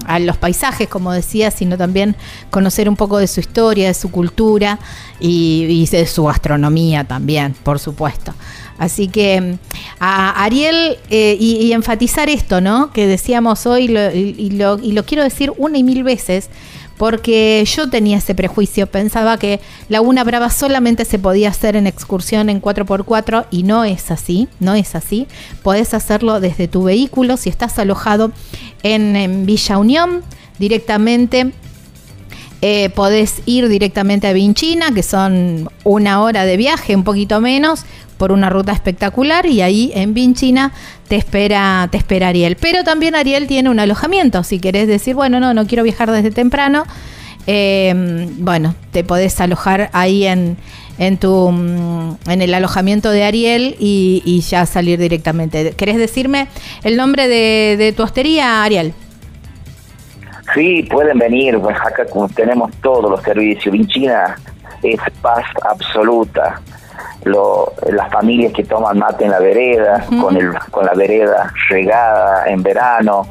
a los paisajes, como decía, sino también conocer un poco de su historia, de su cultura y, de su gastronomía también, por supuesto. Así que a Ariel, y, enfatizar esto, ¿no? Que decíamos hoy, y, lo, y lo quiero decir una y mil veces, porque yo tenía ese prejuicio, pensaba que Laguna Brava solamente se podía hacer en excursión en 4x4 y no es así, no es así. Podés hacerlo desde tu vehículo si estás alojado en, Villa Unión directamente. Eh, podés ir directamente a Vinchina, que son una hora de viaje, un poquito menos, por una ruta espectacular y ahí en Vinchina te espera, te espera Ariel. Pero también Ariel tiene un alojamiento, si querés decir, bueno, no, no quiero viajar desde temprano, eh, bueno, te podés alojar ahí en, en, tu, mm, en el alojamiento de Ariel y, ya salir directamente. ¿Querés decirme el nombre de, tu hostería, Ariel? Sí, pueden venir, pues tenemos todos los servicios. Vinchina es paz absoluta lo, las familias que toman mate en la vereda, con, el, con la vereda regada en verano,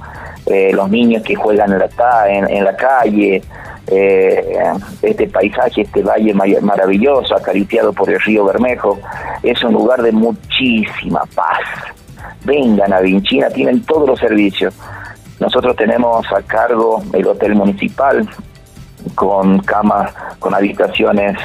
eh, los niños que juegan en la, en, la calle, eh, este paisaje, este valle maravilloso, acariciado por el río Bermejo, es un lugar de muchísima paz. Vengan a Vinchina, tienen todos los servicios. Nosotros tenemos a cargo el hotel municipal con camas, con habitaciones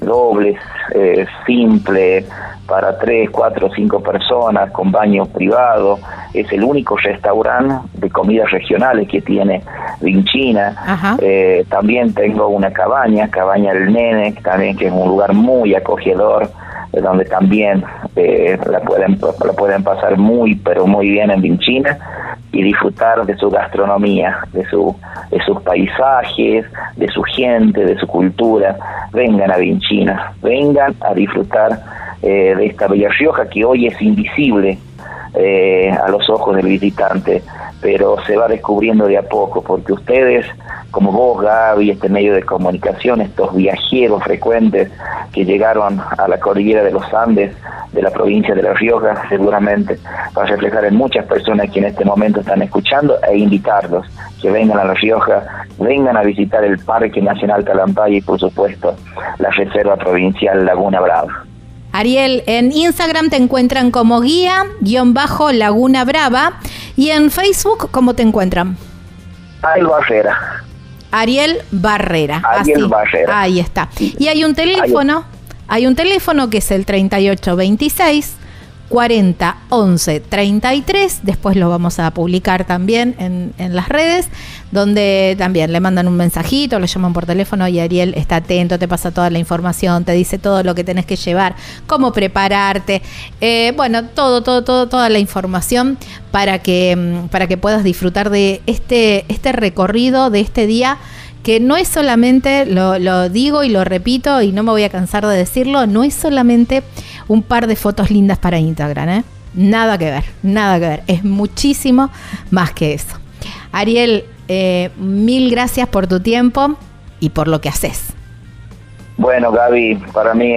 dobles, eh, simple, para tres, cuatro, cinco personas, con baño privado. Es el único restaurante de comidas regionales que tiene Vinchina. Eh, también tengo una cabaña, Cabaña del Nene, también que es un lugar muy acogedor, donde también eh, la, pueden, la pueden pasar muy, pero muy bien en Vinchina y disfrutar de su gastronomía, de, su, de sus paisajes, de su gente, de su cultura. Vengan a Vinchina, vengan a disfrutar eh, de esta Bella Rioja que hoy es invisible eh, a los ojos del visitante, pero se va descubriendo de a poco, porque ustedes, como vos, Gaby, este medio de comunicación, estos viajeros frecuentes que llegaron a la cordillera de los Andes, de la provincia de La Rioja, seguramente va a reflejar en muchas personas que en este momento están escuchando e invitarlos que vengan a La Rioja, vengan a visitar el Parque Nacional Talampaya y por supuesto la Reserva Provincial Laguna Brava. Ariel, en Instagram te encuentran como guía-laguna brava y en Facebook, ¿cómo te encuentran? Ariel Barrera. Ariel Barrera. Ariel Barrera. Ahí está. Y hay un teléfono, hay un teléfono que es el 3826 40 11 33. Después lo vamos a publicar también en, en, las redes, donde también le mandan un mensajito, lo llaman por teléfono y Ariel está atento, te pasa toda la información, te dice todo lo que tenés que llevar, cómo prepararte, eh, bueno, todo, todo, todo, toda la información para que, mm, para que puedas disfrutar de este, este recorrido, de este día que no es solamente, lo, lo, digo y lo repito y no me voy a cansar de decirlo, no es solamente un par de fotos lindas para Instagram, ¿eh? Nada que ver, nada que ver, es muchísimo más que eso. Ariel, eh, mil gracias por tu tiempo y por lo que haces. Bueno, Gaby, para mí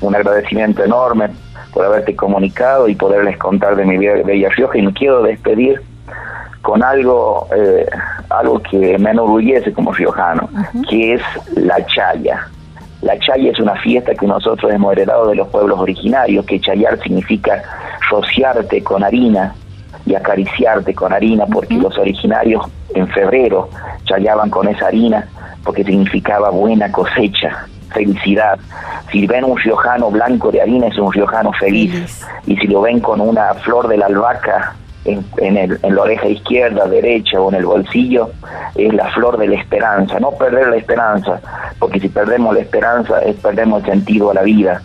un agradecimiento enorme por haberte comunicado y poderles contar de mi bella Rioja y me quiero despedir con algo eh, algo que me enorgullece como riojano, que es la chaya. La chaya es una fiesta que nosotros hemos heredado de los pueblos originarios, que chayar significa rociarte con harina y acariciarte con harina, porque los originarios en febrero chayaban con esa harina porque significaba buena cosecha, felicidad. Si ven un riojano blanco de harina es un riojano feliz. Y si lo ven con una flor de la albahaca en, el, en la oreja izquierda, derecha o en el bolsillo, es la flor de la esperanza. No perder la esperanza, porque si perdemos la esperanza, es perdemos el sentido a la vida.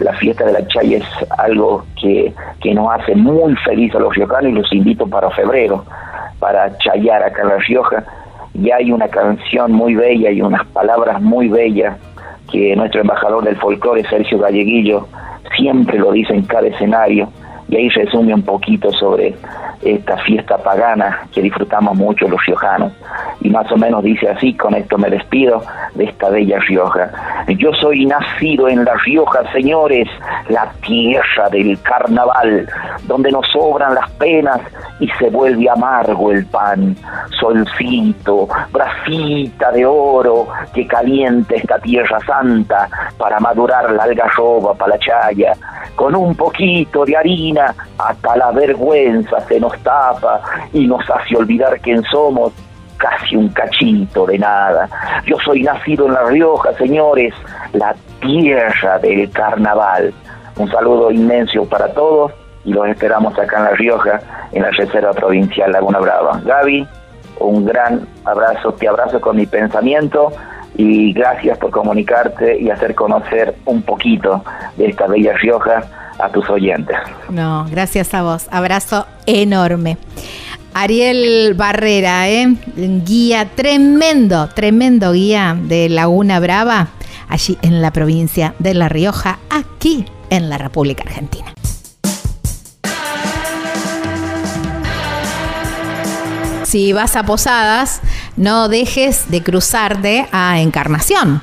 La fiesta de la Chay es algo que, que nos hace muy feliz a los riojanos y los invito para febrero, para chayar acá en La Rioja. Y hay una canción muy bella y unas palabras muy bellas que nuestro embajador del folclore, Sergio Galleguillo, siempre lo dice en cada escenario y ahí resume un poquito sobre esta fiesta pagana que disfrutamos mucho los riojanos. Y más o menos dice así, con esto me despido de esta bella Rioja. Yo soy nacido en La Rioja, señores, la tierra del carnaval, donde nos sobran las penas y se vuelve amargo el pan. Solcito, bracita de oro que caliente esta tierra santa para madurar la algarroba para la chaya. Con un poquito de harina hasta la vergüenza se nos tapa y nos hace olvidar quién somos casi un cachito de nada. Yo soy nacido en La Rioja, señores, la tierra del carnaval. Un saludo inmenso para todos y los esperamos acá en La Rioja, en la Reserva Provincial Laguna Brava. Gaby, un gran abrazo, te abrazo con mi pensamiento y gracias por comunicarte y hacer conocer un poquito de esta bella Rioja a tus oyentes. No, gracias a vos. Abrazo enorme. Ariel Barrera, ¿eh? guía tremendo, tremendo guía de Laguna Brava, allí en la provincia de La Rioja, aquí en la República Argentina. Si vas a Posadas, no dejes de cruzarte a Encarnación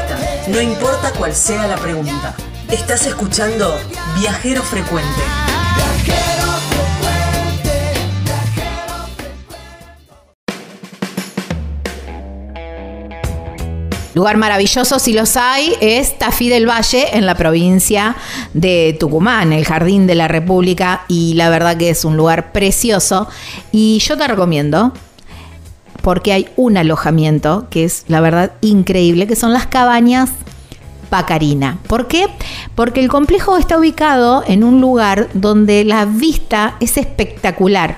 no importa cuál sea la pregunta. Estás escuchando Viajero Frecuente. Lugar maravilloso, si los hay, es Tafí del Valle, en la provincia de Tucumán, el Jardín de la República, y la verdad que es un lugar precioso. Y yo te recomiendo, porque hay un alojamiento que es, la verdad, increíble, que son las cabañas Pacarina. ¿Por qué? Porque el complejo está ubicado en un lugar donde la vista es espectacular.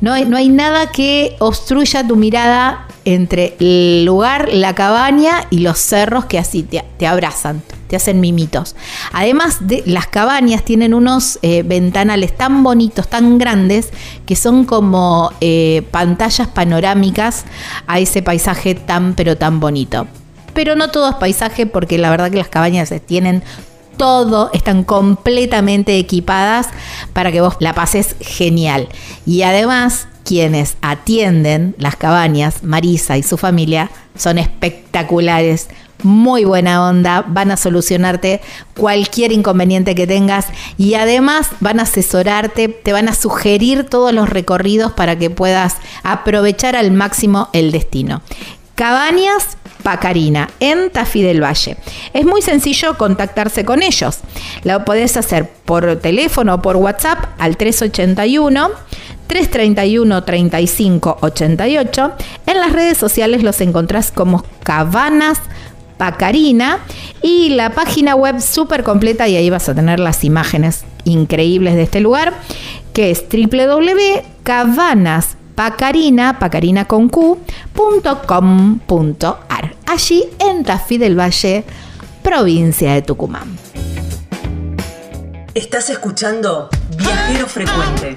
No hay, no hay nada que obstruya tu mirada entre el lugar, la cabaña y los cerros que así te, abrazan, te hacen mimitos. Además de las cabañas tienen unos eh, ventanales tan bonitos, tan grandes, que son como eh, pantallas panorámicas a ese paisaje tan pero tan bonito pero no todo es paisaje porque la verdad que las cabañas tienen todo, están completamente equipadas para que vos la pases genial. Y además, quienes atienden las cabañas, Marisa y su familia, son espectaculares, muy buena onda, van a solucionarte cualquier inconveniente que tengas y además van a asesorarte, te van a sugerir todos los recorridos para que puedas aprovechar al máximo el destino. Cabañas Pacarina, en Tafí del Valle. Es muy sencillo contactarse con ellos. Lo podés hacer por teléfono o por WhatsApp al 381 331 35 88. En las redes sociales los encontrás como Cabanas Pacarina y la página web súper completa y ahí vas a tener las imágenes increíbles de este lugar que es www.cabanas pacarina, pacarina con allí en Tafí del Valle, provincia de Tucumán. Estás escuchando Viajero Frecuente.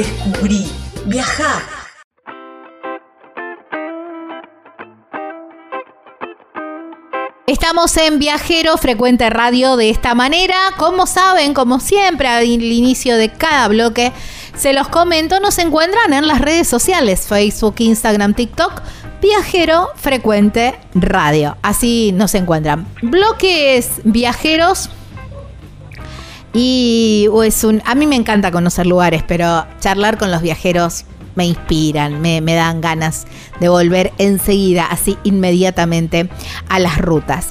descubrí, viajá. Estamos en Viajero Frecuente Radio de esta manera. Como saben, como siempre, al inicio de cada bloque, se los comento, nos encuentran en las redes sociales, Facebook, Instagram, TikTok, Viajero Frecuente Radio. Así nos encuentran. Bloques viajeros. Y es un, a mí me encanta conocer lugares, pero charlar con los viajeros me inspiran, me, me dan ganas de volver enseguida, así inmediatamente, a las rutas.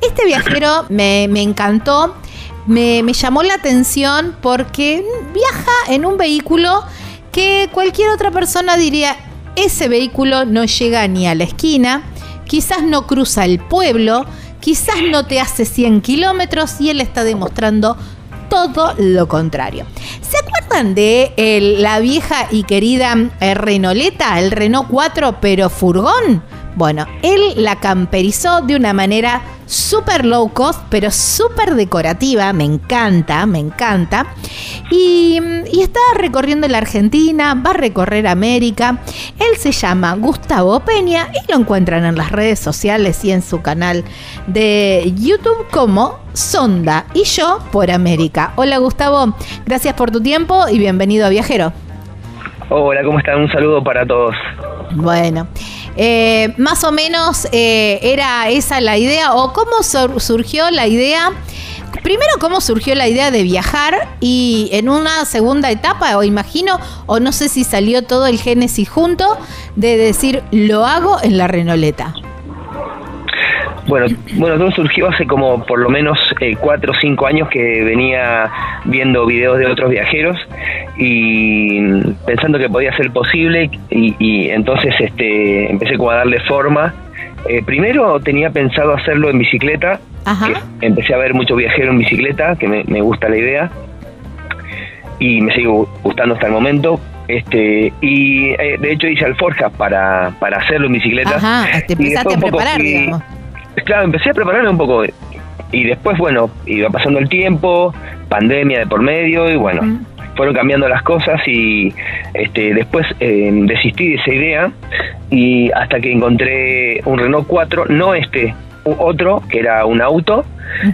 Este viajero me, me encantó, me, me llamó la atención porque viaja en un vehículo que cualquier otra persona diría, ese vehículo no llega ni a la esquina, quizás no cruza el pueblo, quizás no te hace 100 kilómetros y él está demostrando todo lo contrario. ¿Se acuerdan de el- la vieja y querida eh, Renoleta, el Renault 4, pero furgón? Bueno, él la camperizó de una manera súper low cost, pero súper decorativa. Me encanta, me encanta. Y, y está recorriendo la Argentina, va a recorrer América. Él se llama Gustavo Peña y lo encuentran en las redes sociales y en su canal de YouTube como Sonda y yo por América. Hola Gustavo, gracias por tu tiempo y bienvenido a Viajero. Hola, ¿cómo están? Un saludo para todos. Bueno, eh, más o menos eh, era esa la idea o cómo sur- surgió la idea. Primero, ¿cómo surgió la idea de viajar? Y en una segunda etapa, o imagino, o no sé si salió todo el génesis junto, de decir, lo hago en la Renoleta. Bueno, bueno, todo surgió hace como por lo menos eh, cuatro o cinco años que venía viendo videos de otros viajeros y pensando que podía ser posible y, y entonces este empecé como a darle forma. Eh, primero tenía pensado hacerlo en bicicleta, que empecé a ver mucho viajero en bicicleta, que me, me gusta la idea y me sigue gu- gustando hasta el momento. Este y eh, de hecho hice alforjas para, para hacerlo en bicicleta. Ajá, te empezaste a preparar, digamos. Claro, empecé a prepararme un poco. Y después, bueno, iba pasando el tiempo, pandemia de por medio, y bueno, Ujú. fueron cambiando las cosas y este después eh, desistí de esa idea y hasta que encontré un Renault 4, no este, otro, que era un auto,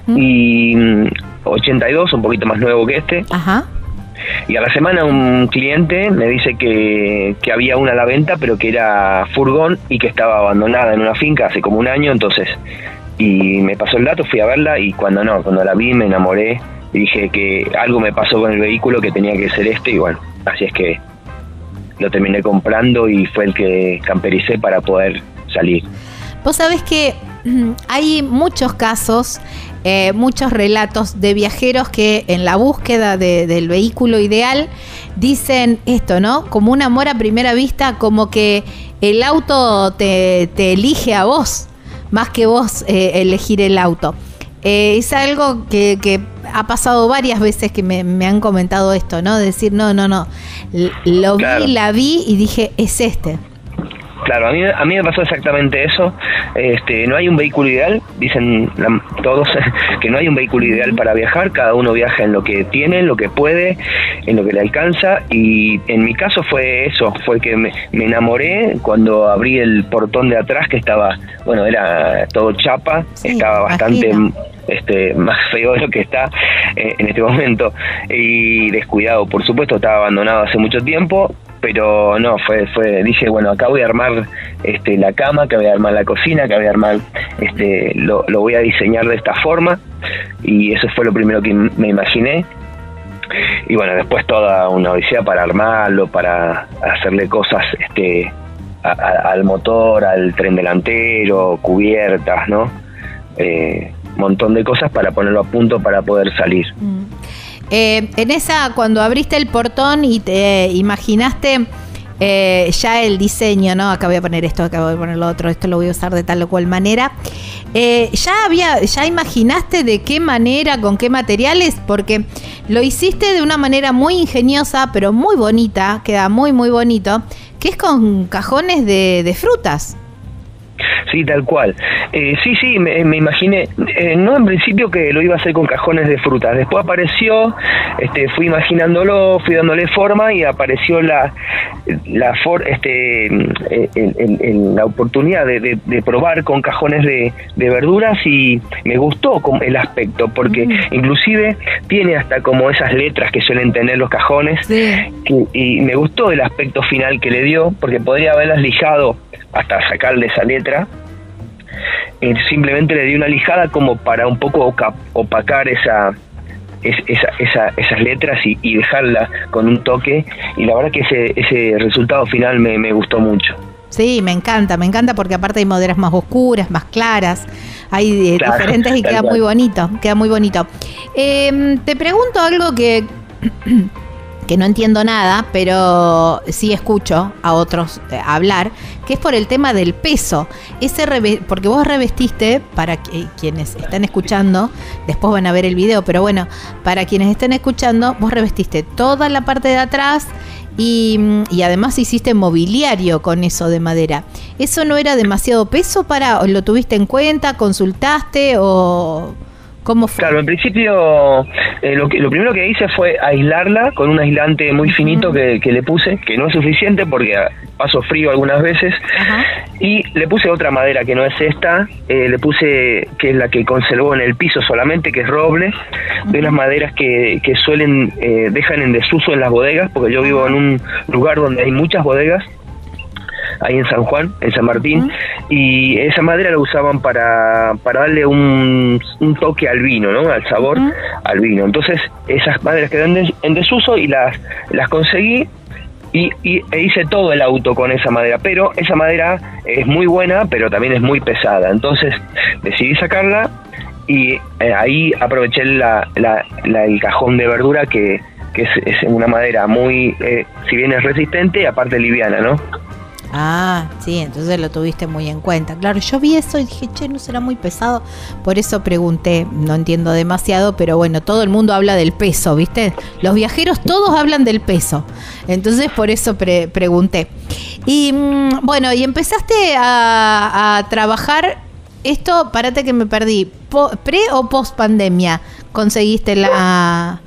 Ujú. y mm, 82, un poquito más nuevo que este. Ajá. Y a la semana un cliente me dice que, que había una a la venta, pero que era furgón y que estaba abandonada en una finca hace como un año, entonces, y me pasó el dato, fui a verla y cuando no, cuando la vi me enamoré dije que algo me pasó con el vehículo que tenía que ser este y bueno, así es que lo terminé comprando y fue el que campericé para poder salir. Vos sabés que mm, hay muchos casos, eh, muchos relatos de viajeros que en la búsqueda de- del vehículo ideal dicen esto, ¿no? Como un amor a primera vista, como que el auto te, te elige a vos, más que vos eh, elegir el auto. Eh, es algo que, que ha pasado varias veces que me, me han comentado esto, ¿no? Decir, no, no, no, lo Claro. vi, la vi y dije, es este. Claro, a mí, a mí me pasó exactamente eso. Este, no hay un vehículo ideal, dicen todos que no hay un vehículo ideal para viajar, cada uno viaja en lo que tiene, en lo que puede, en lo que le alcanza. Y en mi caso fue eso, fue que me, me enamoré cuando abrí el portón de atrás que estaba, bueno, era todo chapa, Sí, estaba bastante imagino. este más feo de lo que está eh, en este momento. Y descuidado por supuesto estaba abandonado hace mucho tiempo pero no fue fue dije bueno acá voy a armar este la cama acá voy a armar la cocina acá voy a armar este lo, lo voy a diseñar de esta forma y eso fue lo primero que me imaginé. Y bueno, después toda una odisea para armarlo, para hacerle cosas este, al motor, al tren delantero, cubiertas, ¿no? Eh, montón de cosas para ponerlo a punto para poder salir. Mm. Eh, en esa, cuando abriste el portón y te imaginaste eh, ya el diseño, ¿no? Acá voy a poner esto, acá voy a poner lo otro, esto lo voy a usar de tal o cual manera. Eh, ya había, ya imaginaste de qué manera, con qué materiales, porque lo hiciste de una manera muy ingeniosa, pero muy bonita, queda muy, muy bonito, que es con cajones de, de frutas. Sí, tal cual. Eh, sí, sí, me, imaginé, eh, no en principio que lo iba a hacer con cajones de frutas, después apareció, este, fui imaginándolo, fui dándole forma y apareció la, la, for, este, la oportunidad de, probar con cajones de, verduras y me gustó el aspecto, porque mm. inclusive tiene hasta como esas letras que suelen tener los cajones y me gustó el aspecto final que le dio, porque podría haberlas lijado hasta sacarle esa letra eh, simplemente le di una lijada como para un poco opacar esa, esa, esas letras y, dejarla con un toque y la verdad que ese, ese resultado final me, gustó mucho. Sí, me encanta, me encanta porque aparte hay maderas más oscuras, más claras, hay eh, diferentes y queda muy bonito, queda muy bonito. Em, te pregunto algo que que no entiendo nada, pero sí escucho a otros eh, hablar, que es por el tema del peso. Ese porque vos revestiste, para quienes están escuchando, después van a ver el video, pero bueno, para quienes estén escuchando, vos revestiste toda la parte de atrás y, y, además hiciste mobiliario con eso de madera. ¿Eso no era demasiado peso para, lo tuviste en cuenta, consultaste o ¿Cómo fue? Claro, en principio eh, lo, que, lo primero que hice fue aislarla con un aislante muy finito que, le puse, que no es suficiente porque paso frío algunas veces, y le puse otra madera que no es esta, eh, le puse que es la que conservó en el piso solamente, que es roble, de unas maderas que, que suelen, eh, dejan en desuso en las bodegas, porque yo vivo en un lugar donde hay muchas bodegas, ahí en San Juan, en San Martín, y esa madera la usaban para, para darle un, toque al vino, ¿no? Al sabor al vino. Entonces, esas maderas quedaron en desuso y las, las conseguí y, e hice todo el auto con esa madera, pero esa madera es muy buena, pero también es muy pesada. Entonces decidí sacarla y eh, ahí aproveché la, la, el cajón de verdura que, que es, una madera muy, eh, si bien es resistente, aparte liviana, ¿no? Ah, sí, entonces lo tuviste muy en cuenta. Claro, yo vi eso y dije, che, no será muy pesado. Por eso pregunté, no entiendo demasiado, pero bueno, todo el mundo habla del peso, ¿viste? Los viajeros todos hablan del peso. Entonces por eso pregunté. Y mm, bueno, y empezaste a, trabajar esto, parate que me perdí, ¿pre o post pandemia conseguiste la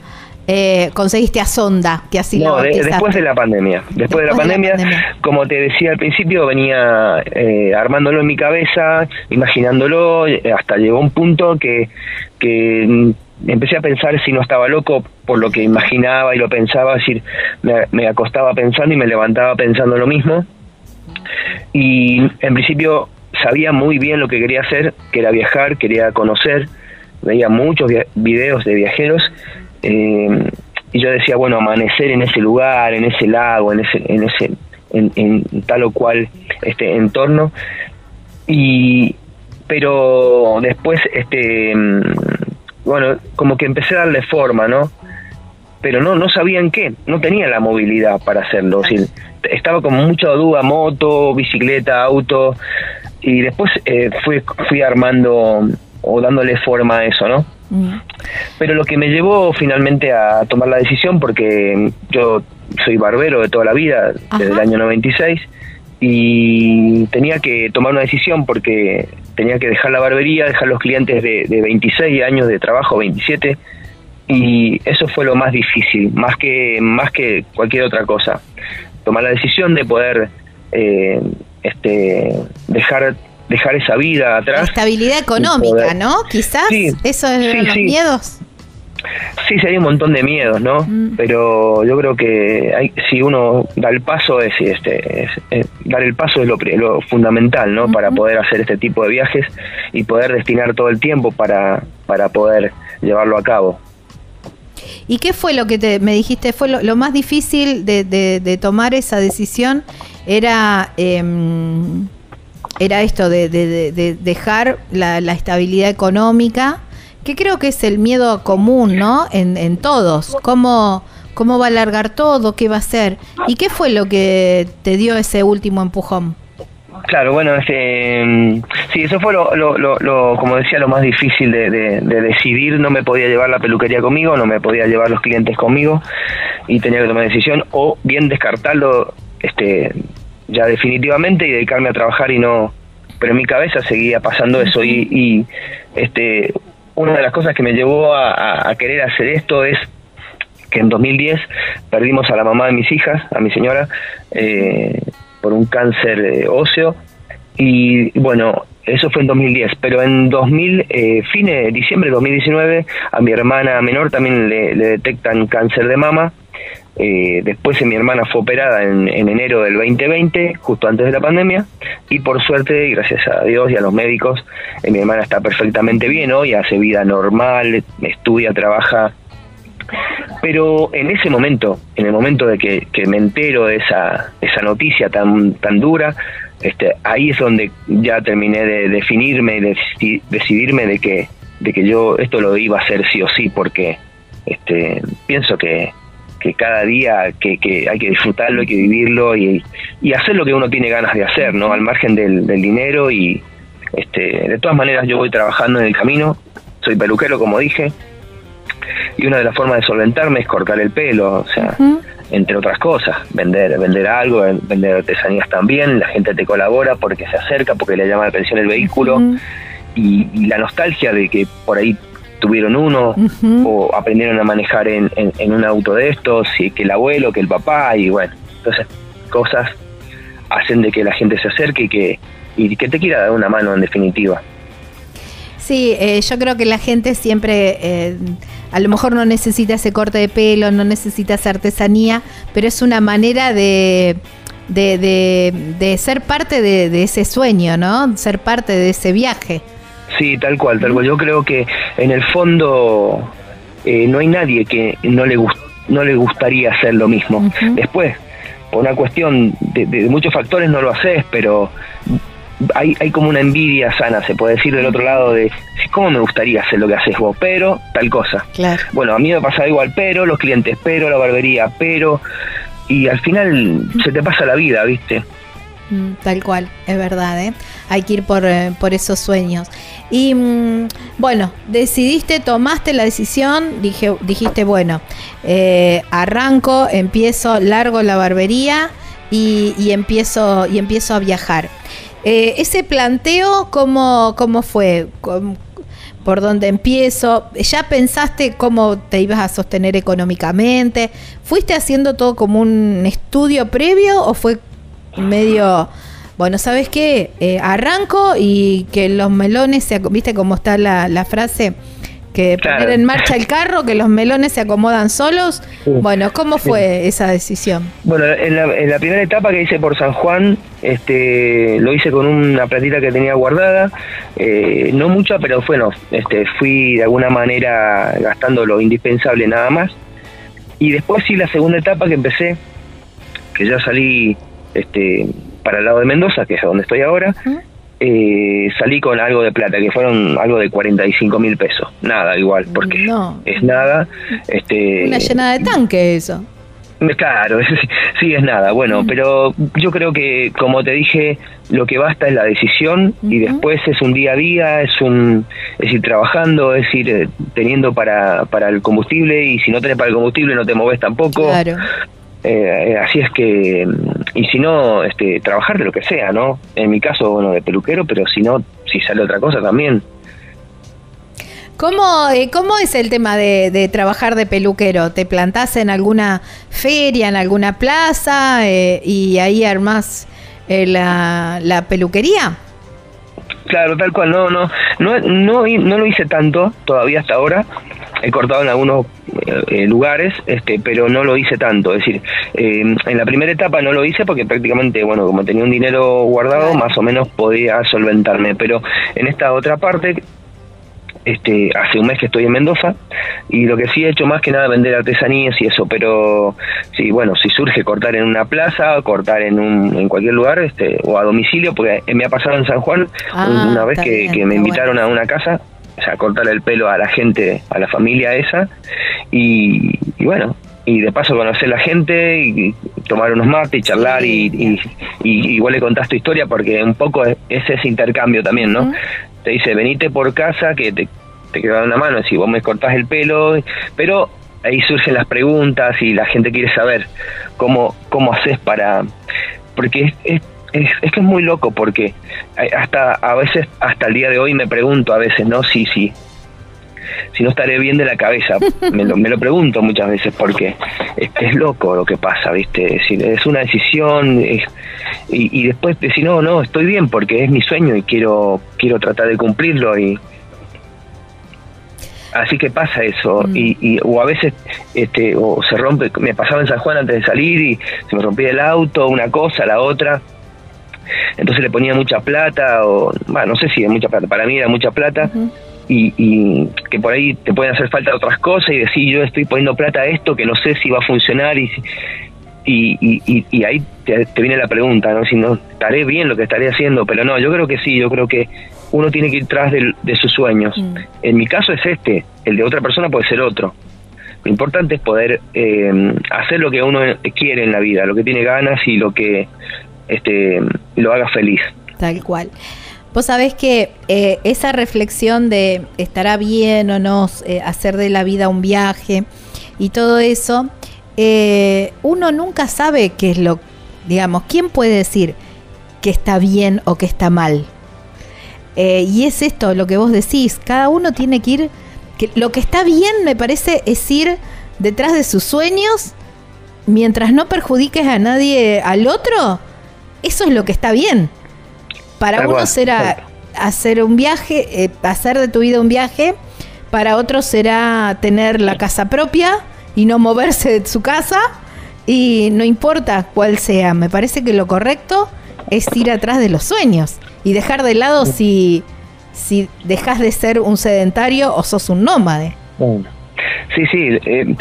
eh, conseguiste a Sonda, que así no, después de la pandemia. Después, de, la, pandemia, como te decía al principio, venía eh, armándolo en mi cabeza, imaginándolo, eh, hasta llegó un punto que, que empecé a pensar si no estaba loco por lo que imaginaba y lo pensaba, decir, me, acostaba pensando y me levantaba pensando lo mismo. Y en principio sabía muy bien lo que quería hacer, que era viajar, quería conocer, veía muchos videos de viajeros eh, y yo decía, bueno, amanecer en ese lugar, en ese lago, en ese, en ese, en, tal o cual este entorno. Y pero después, este, mm, bueno, como que empecé a darle forma, ¿no? Pero no, no sabía en qué, no tenía la movilidad para hacerlo. estaba con mucha duda, moto, bicicleta, auto, y después eh, fui, fui armando o dándole forma a eso, ¿no? Mm. Pero lo que me llevó finalmente a tomar la decisión, porque yo soy barbero de toda la vida, desde el año 96, y tenía que tomar una decisión porque tenía que dejar la barbería, dejar los clientes de, 26 años de trabajo, 27, y eso fue lo más difícil, más que, más que cualquier otra cosa. Tomar la decisión de poder eh, este, dejar dejar esa vida atrás. estabilidad económica, ¿no? Quizás eso es de los miedos. Sí, sí, hay un montón de miedos, ¿no? Mm. Pero yo creo que hay, si uno da el paso, es, este, dar el paso es lo, lo fundamental, ¿no? Para poder hacer este tipo de viajes y poder destinar todo el tiempo para, para poder llevarlo a cabo. ¿Y qué fue lo que te, me dijiste? Fue lo, más difícil de, tomar esa decisión? Era, em, era esto de, dejar la, estabilidad económica, que creo que es el miedo común, ¿no? En, en todos. ¿Cómo, ¿Cómo va a alargar todo? ¿Qué va a hacer? ¿Y qué fue lo que te dio ese último empujón? Claro, bueno, este, sí, eso fue lo, lo, como decía, lo más difícil de, decidir. No me podía llevar la peluquería conmigo, no me podía llevar los clientes conmigo y tenía que tomar decisión o bien descartarlo, este, ya definitivamente y dedicarme a trabajar y no. Pero en mi cabeza seguía pasando eso y, y este, una de las cosas que me llevó a, a querer hacer esto es que en 2010 perdimos a la mamá de mis hijas, a mi señora. Eh, por un cáncer óseo. Y bueno, eso fue en 2010, pero en 2000, eh, fines de diciembre de 2019, a mi hermana menor también le, detectan cáncer de mama. Eh, después mi hermana fue operada en, enero del 2020, justo antes de la pandemia, y por suerte, y gracias a Dios y a los médicos, eh, mi hermana está perfectamente bien hoy, hace vida normal, estudia, trabaja. Pero en ese momento, en el momento de que, me entero de esa, esa noticia tan, tan dura, este, ahí es donde ya terminé de definirme, de decidirme de que, de que yo esto lo iba a hacer sí o sí, porque este, pienso que, que cada día que, que hay que disfrutarlo, hay que vivirlo y, y hacer lo que uno tiene ganas de hacer, ¿no? Al margen del, del dinero y este, de todas maneras yo voy trabajando en el camino, soy peluquero como dije, y una de las formas de solventarme es cortar el pelo, o sea, entre otras cosas, vender, vender algo, vender artesanías también, la gente te colabora porque se acerca, porque le llama la atención el vehículo y, la nostalgia de que por ahí tuvieron uno o aprendieron a manejar en, en, un auto de estos, y que el abuelo, que el papá y bueno, entonces cosas hacen de que la gente se acerque y que, y que te quiera dar una mano en definitiva. Sí, eh, yo creo que la gente siempre, eh, a lo mejor no necesita ese corte de pelo, no necesita esa artesanía, pero es una manera de, de, ser parte de, ese sueño, ¿no? Ser parte de ese viaje. Sí, tal cual, tal cual. Yo creo que en el fondo eh, no hay nadie que no le, no le gustaría hacer lo mismo. Después, por una cuestión de, de muchos factores no lo haces, pero hay, hay como una envidia sana, se puede decir del otro lado de cómo me gustaría hacer lo que haces vos, pero tal cosa. Bueno, a mí me pasa igual, pero los clientes, pero la barbería, pero y al final se te pasa la vida, ¿viste? Mm, tal cual, es verdad, ¿eh? Hay que ir por, eh, por esos sueños. Y mm, bueno, decidiste, tomaste la decisión, dije, dijiste, bueno, eh, arranco, empiezo, largo la barbería y, empiezo, y empiezo a viajar. Eh, ese planteo, ¿cómo, cómo fue? ¿Por dónde empiezo? ¿Ya pensaste cómo te ibas a sostener económicamente? ¿Fuiste haciendo todo como un estudio previo o fue medio... Bueno, ¿sabes qué? Eh, arranco y que los melones, se, ¿viste cómo está la, la frase? que poner en marcha el carro, que los melones se acomodan solos. Bueno, ¿cómo fue esa decisión? Bueno, en la, primera etapa que hice por San Juan, este, lo hice con una platita que tenía guardada, eh, no mucha, pero bueno, este, fui de alguna manera gastando lo indispensable nada más. Y después sí la segunda etapa que empecé, que ya salí este, para el lado de Mendoza, que es donde estoy ahora, eh, salí con algo de plata, que fueron algo de 45 mil pesos. Nada, igual, porque es nada. Este, Una llenada de tanque eso. Claro, sí, es nada. Bueno, pero yo creo que, como te dije, lo que basta es la decisión y después es un día a día, es un es ir trabajando, es ir eh, teniendo para, para el combustible y si no tenés para el combustible no te moves tampoco. Claro. Eh, eh, así es que, y si no, este, trabajar de lo que sea, ¿no? En mi caso, bueno, de peluquero, pero si no, si sale otra cosa también. ¿Cómo, eh, ¿Cómo es el tema de, trabajar de peluquero? ¿Te plantás en alguna feria, en alguna plaza y ahí armás la, la peluquería? Claro, tal cual, no, no, no, no, no lo hice tanto todavía hasta ahora, he cortado en algunos eh, lugares, este, pero no lo hice tanto. Es decir, eh, en la primera etapa no lo hice porque prácticamente, bueno, como tenía un dinero guardado, más o menos podía solventarme. Pero en esta otra parte, este, hace un mes que estoy en Mendoza y lo que sí he hecho más que nada vender artesanías y eso, pero sí, bueno, si surge cortar en una plaza, cortar en, un, en cualquier lugar este, o a domicilio, porque me ha pasado en San Juan Ah, una vez que, bien, que me invitaron a una casa, o sea, cortar el pelo a la gente, a la familia esa y, y bueno. Y de paso conocer la gente y tomar unos mates y charlar y, y, y igual le contás tu historia porque un poco es, es ese intercambio también, ¿no? Te dice, venite por casa que te, te queda una mano, si vos me cortás el pelo, pero ahí surgen las preguntas y la gente quiere saber cómo, cómo haces para... Porque es, es, es, es que es muy loco porque hasta a veces, hasta el día de hoy me pregunto a veces, ¿no? Si, si, si no estaré bien de la cabeza. Me lo, me lo pregunto muchas veces porque es, es loco lo que pasa, ¿viste? Es, decir, es una decisión y, y después decir, no, no, estoy bien porque es mi sueño y quiero, quiero tratar de cumplirlo y... Así que pasa eso, y, y- o a veces este, o se rompe, me pasaba en San Juan antes de salir y se me rompía el auto, una cosa, la otra, entonces le ponía mucha plata, o bueno, no sé si es mucha plata, para mí era mucha plata, y, y que por ahí te pueden hacer falta otras cosas y decir yo estoy poniendo plata a esto que no sé si va a funcionar y, y, y, y- ahí te, te viene la pregunta, ¿no? Si no estaré bien lo que estaré haciendo, pero no, yo creo que sí, yo creo que uno tiene que ir tras de sus sueños. En mi caso es este, el de otra persona puede ser otro. Lo importante es poder eh, hacer lo que uno quiere en la vida, lo que tiene ganas y lo que este lo haga feliz. Tal cual. Vos sabés que eh, esa reflexión de estará bien o no eh, hacer de la vida un viaje y todo eso, eh, uno nunca sabe qué es lo, digamos, ¿quién puede decir que está bien o que está mal? Y es esto lo que vos decís, cada uno tiene que ir, que lo que está bien me parece es ir detrás de sus sueños mientras no perjudiques a nadie al otro, eso es lo que está bien. Para Tal uno cual, será hacer un viaje, eh, hacer de tu vida un viaje, para otros será tener la casa propia y no moverse de su casa, y no importa cuál sea, me parece que lo correcto es ir atrás de los sueños y dejar de lado si, si dejas de ser un sedentario o sos un nómade. Sí, sí, eh,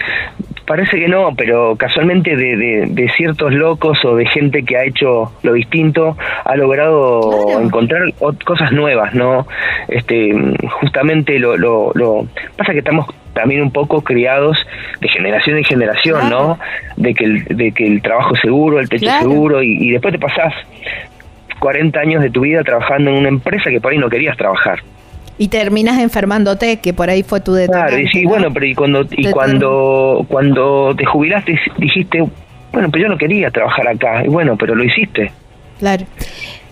parece que no, pero casualmente de, de- de ciertos locos o de gente que ha hecho lo distinto ha logrado Claro. encontrar cosas nuevas, ¿no? Este, justamente lo, lo, lo pasa que estamos también un poco criados de generación en generación, ¿no? De que el, de que el trabajo seguro, el techo Claro. seguro y, y después te pasás 40 años de tu vida trabajando en una empresa que por ahí no querías trabajar. Y terminas enfermándote, que por ahí fue tu detonante. Claro, y sí, ¿no? bueno, pero y cuando y Te cuando cuando te jubilaste dijiste, bueno, pero yo no quería trabajar acá. Y bueno, pero lo hiciste. Claro.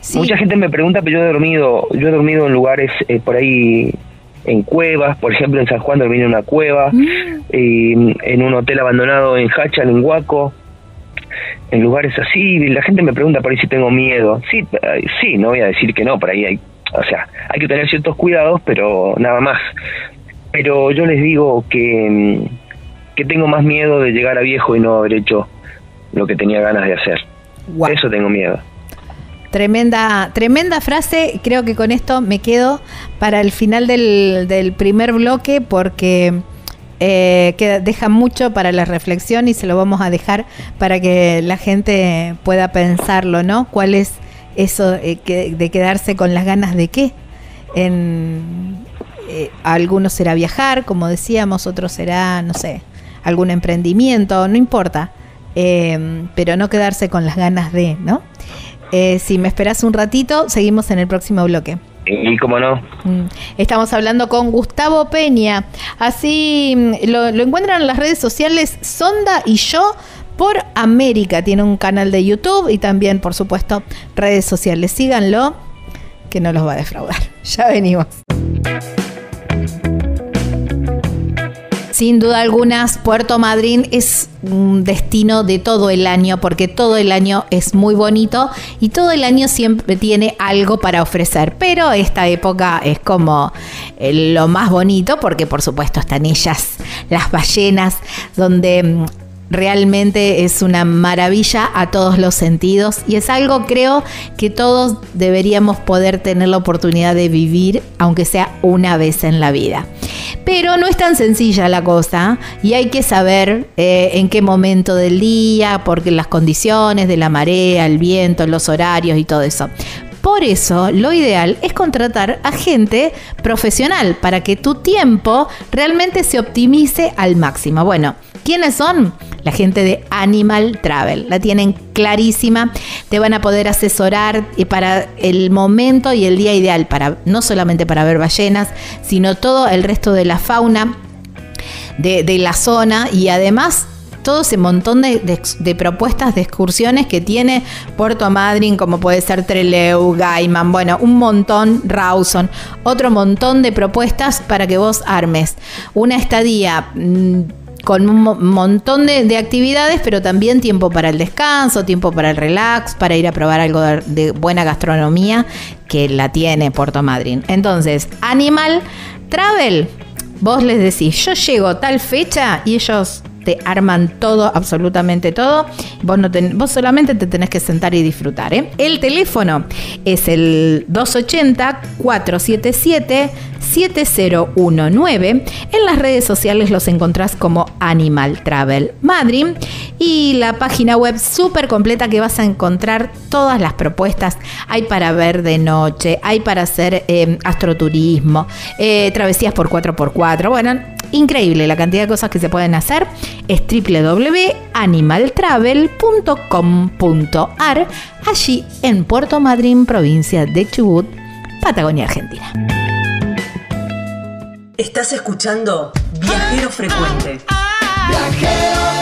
Sí. Mucha gente me pregunta, pero yo he dormido, yo he dormido en lugares eh, por ahí en cuevas, por ejemplo en San Juan dormí en una cueva, Mm. y en un hotel abandonado en Hachal, en Huaco, en lugares así, la gente me pregunta por ahí si tengo miedo. Sí, eh, sí, no voy a decir que no, por ahí hay, o sea, hay que tener ciertos cuidados, pero nada más. Pero yo les digo que, mm, que tengo más miedo de llegar a viejo y no haber hecho lo que tenía ganas de hacer. Guau. Eso tengo miedo. Tremenda, tremenda frase. Creo que con esto me quedo para el final del, del primer bloque porque eh, queda- deja mucho para la reflexión y se lo vamos a dejar para que la gente pueda pensarlo, ¿no? ¿Cuál es eso eh, que- de quedarse con las ganas de qué? En, eh, algunos será viajar, como decíamos, otros será, no sé, algún emprendimiento, no importa. Eh, pero no quedarse con las ganas de, ¿no? Eh, si me esperas un ratito, seguimos en el próximo bloque. Y, como no, Mm. Estamos hablando con Gustavo Peña. Así mm, lo, lo encuentran en las redes sociales Sonda y yo por América. Tiene un canal de YouTube y también, por supuesto, redes sociales. Síganlo, que no los va a defraudar. Ya venimos. Sin duda alguna, Puerto Madryn es un destino de todo el año porque todo el año es muy bonito y todo el año siempre tiene algo para ofrecer. Pero esta época es como eh, lo más bonito porque por supuesto están ellas, las ballenas, donde mm, realmente es una maravilla a todos los sentidos y es algo creo que todos deberíamos poder tener la oportunidad de vivir, aunque sea una vez en la vida. Pero no es tan sencilla la cosa y hay que saber eh, en qué momento del día, porque las condiciones de la marea, el viento, los horarios y todo eso. Por eso, lo ideal es contratar a gente profesional para que tu tiempo realmente se optimice al máximo. Bueno, ¿quiénes son? La gente de Animal Travel. La tienen clarísima. Te van a poder asesorar para el momento y el día ideal, para, no solamente para ver ballenas, sino todo el resto de la fauna de, de la zona y además todo ese montón de, propuestas de excursiones que tiene Puerto Madryn, como puede ser Treleu, Gaiman, bueno, un montón, Rawson, otro montón de propuestas para que vos armes una estadía. Mm, con un montón de, actividades, pero también tiempo para el descanso, tiempo para el relax, para ir a probar algo de, de buena gastronomía que la tiene Puerto Madryn. Entonces, Animal Travel, vos les decís, yo llego tal fecha y ellos te arman todo, absolutamente todo. Vos, no vos solamente te tenés que sentar y disfrutar. ¿eh? El teléfono es el 280-477-7019. En las redes sociales los encontrás como Animal Travel Madrid. Y la página web súper completa que vas a encontrar todas las propuestas. Hay para ver de noche, hay para hacer eh, astroturismo, eh, travesías por 4x4. Bueno, increíble la cantidad de cosas que se pueden hacer. Es www.animaltravel.com.ar, allí en Puerto Madryn, provincia de Chubut, Patagonia, Argentina. Estás escuchando Viajero Frecuente. Viajero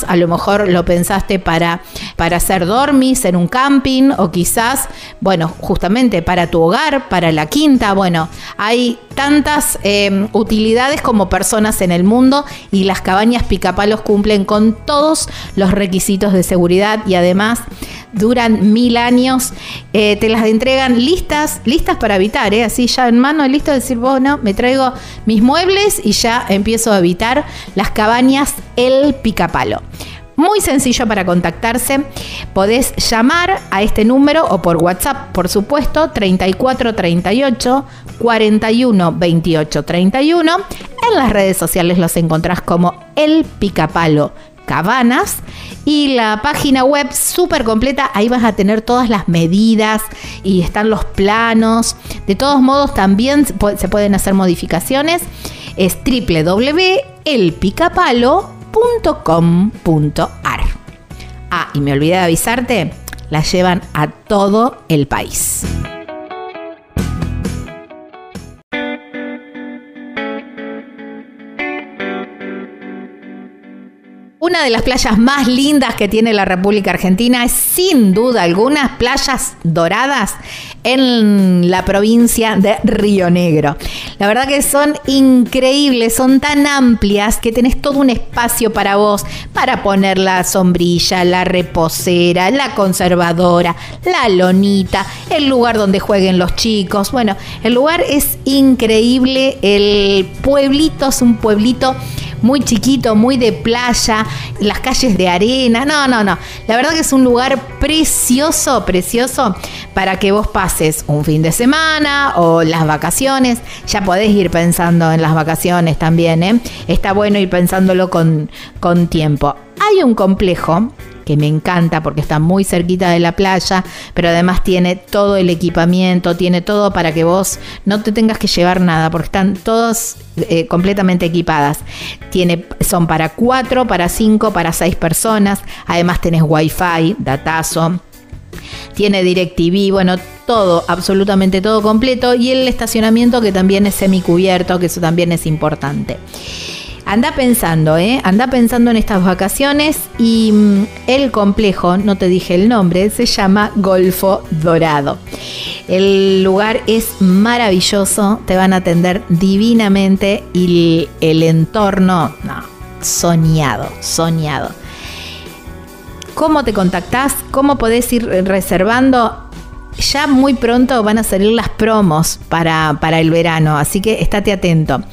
a lo mejor lo pensaste para, para hacer dormis en un campo o quizás, bueno, justamente para tu hogar, para la quinta. Bueno, hay tantas em, utilidades como personas en el mundo y las cabañas picapalos cumplen con todos los requisitos de seguridad y además duran mil años. Eh, te las entregan listas, listas para habitar, ¿eh? así ya en mano, listo de decir, bueno, me traigo mis muebles y ya empiezo a habitar las cabañas El Picapalo. Muy sencillo para contactarse. Podés llamar a este número o por WhatsApp, por supuesto, 3438 41 28 31. En las redes sociales los encontrás como El Picapalo Y la página web súper completa, ahí vas a tener todas las medidas y están los planos. De todos modos también se pueden hacer modificaciones. Es www.elpicapalo.com .com.ar. Ah, y me olvidé de avisarte, la llevan a todo el país. Una de las playas más lindas que tiene la República Argentina es sin duda algunas playas doradas en la provincia de Río Negro. La verdad que son increíbles, son tan amplias que tenés todo un espacio para vos, para poner la sombrilla, la reposera, la conservadora, la lonita, el lugar donde jueguen los chicos. Bueno, el lugar es increíble, el pueblito es un pueblito muy chiquito, muy de playa, las calles de arena. No, no, no. La verdad que es un lugar precioso, precioso para que vos pases un fin de semana o las vacaciones. Ya podés ir pensando en las vacaciones también, ¿eh? Está bueno ir pensándolo con, con tiempo. Hay un complejo que me encanta porque está muy cerquita de la playa, pero además tiene todo el equipamiento, tiene todo para que vos no te tengas que llevar nada, porque están todas eh, completamente equipadas. Tiene, son para cuatro, para cinco, para seis personas. Además tenés wifi, datazo. Tiene DirecTV, bueno, todo, absolutamente todo completo. Y el estacionamiento que también es semicubierto, que eso también es importante. Anda pensando, ¿eh? Anda pensando en estas vacaciones y mm, el complejo, no te dije el nombre, se llama Golfo Dorado. El lugar es maravilloso, te van a atender divinamente y el entorno, no, soñado, soñado. ¿Cómo te contactás? ¿Cómo podés ir reservando? Ya muy pronto van a salir las promos para, para el verano, así que estate atento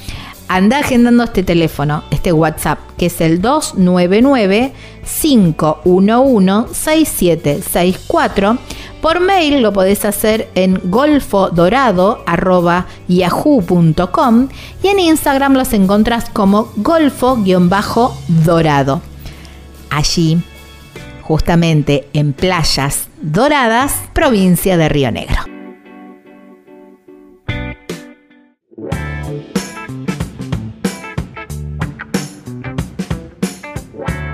anda agendando este teléfono, este WhatsApp, que es el 299-511-6764. Por mail lo podés hacer en golfodorado.yahoo.com y en Instagram los encontrás como golfo-dorado. Allí, justamente en Playas Doradas, provincia de Río Negro.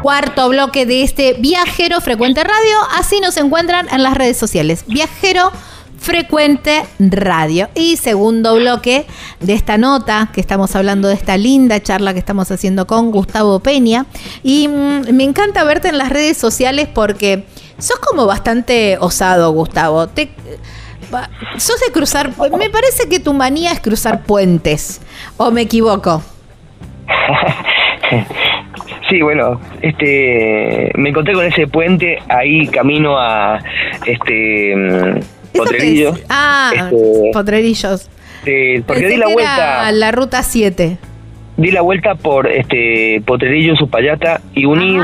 Cuarto bloque de este Viajero Frecuente Radio. Así nos encuentran en las redes sociales. Viajero Frecuente Radio. Y segundo bloque de esta nota que estamos hablando de esta linda charla que estamos haciendo con Gustavo Peña. Y mm, me encanta verte en las redes sociales porque sos como bastante osado, Gustavo. Te, sos de cruzar. Me parece que tu manía es cruzar puentes. ¿O me equivoco? Sí, bueno, este, me encontré con ese puente ahí camino a este Potrerillos. Ah, este, Potrerillos. porque di la vuelta. la ruta 7. Di la vuelta por este Potrerillos, Upayata y uní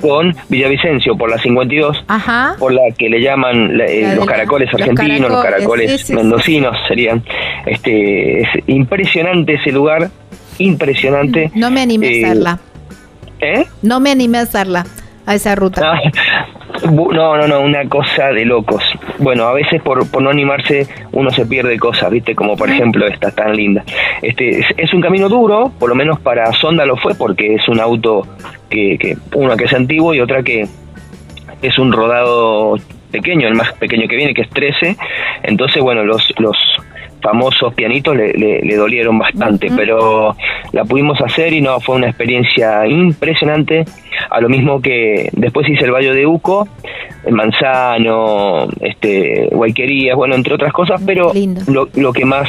con Villavicencio por la 52, Ajá. por la que le llaman eh, los caracoles argentinos, los caracoles, mendocinos serían. Este, es impresionante ese lugar, impresionante. No me animé a eh, hacerla. ¿Eh? No me animé a hacerla, a esa ruta. Ah, no, no, no, una cosa de locos. Bueno, a veces por, por no animarse uno se pierde cosas, ¿viste? Como por ejemplo esta tan linda. Este es, un camino duro, por lo menos para Sonda lo fue, porque es un auto que, que uno que es antiguo y otra que es un rodado pequeño, el más pequeño que viene, que es 13. Entonces, bueno, los, los famosos pianitos le, le, dolieron bastante, pero la pudimos hacer y no, fue una experiencia impresionante. A lo mismo que después hice el Valle de Uco, Manzano, este, Guayquerías, bueno, entre otras cosas, pero lo, lo que más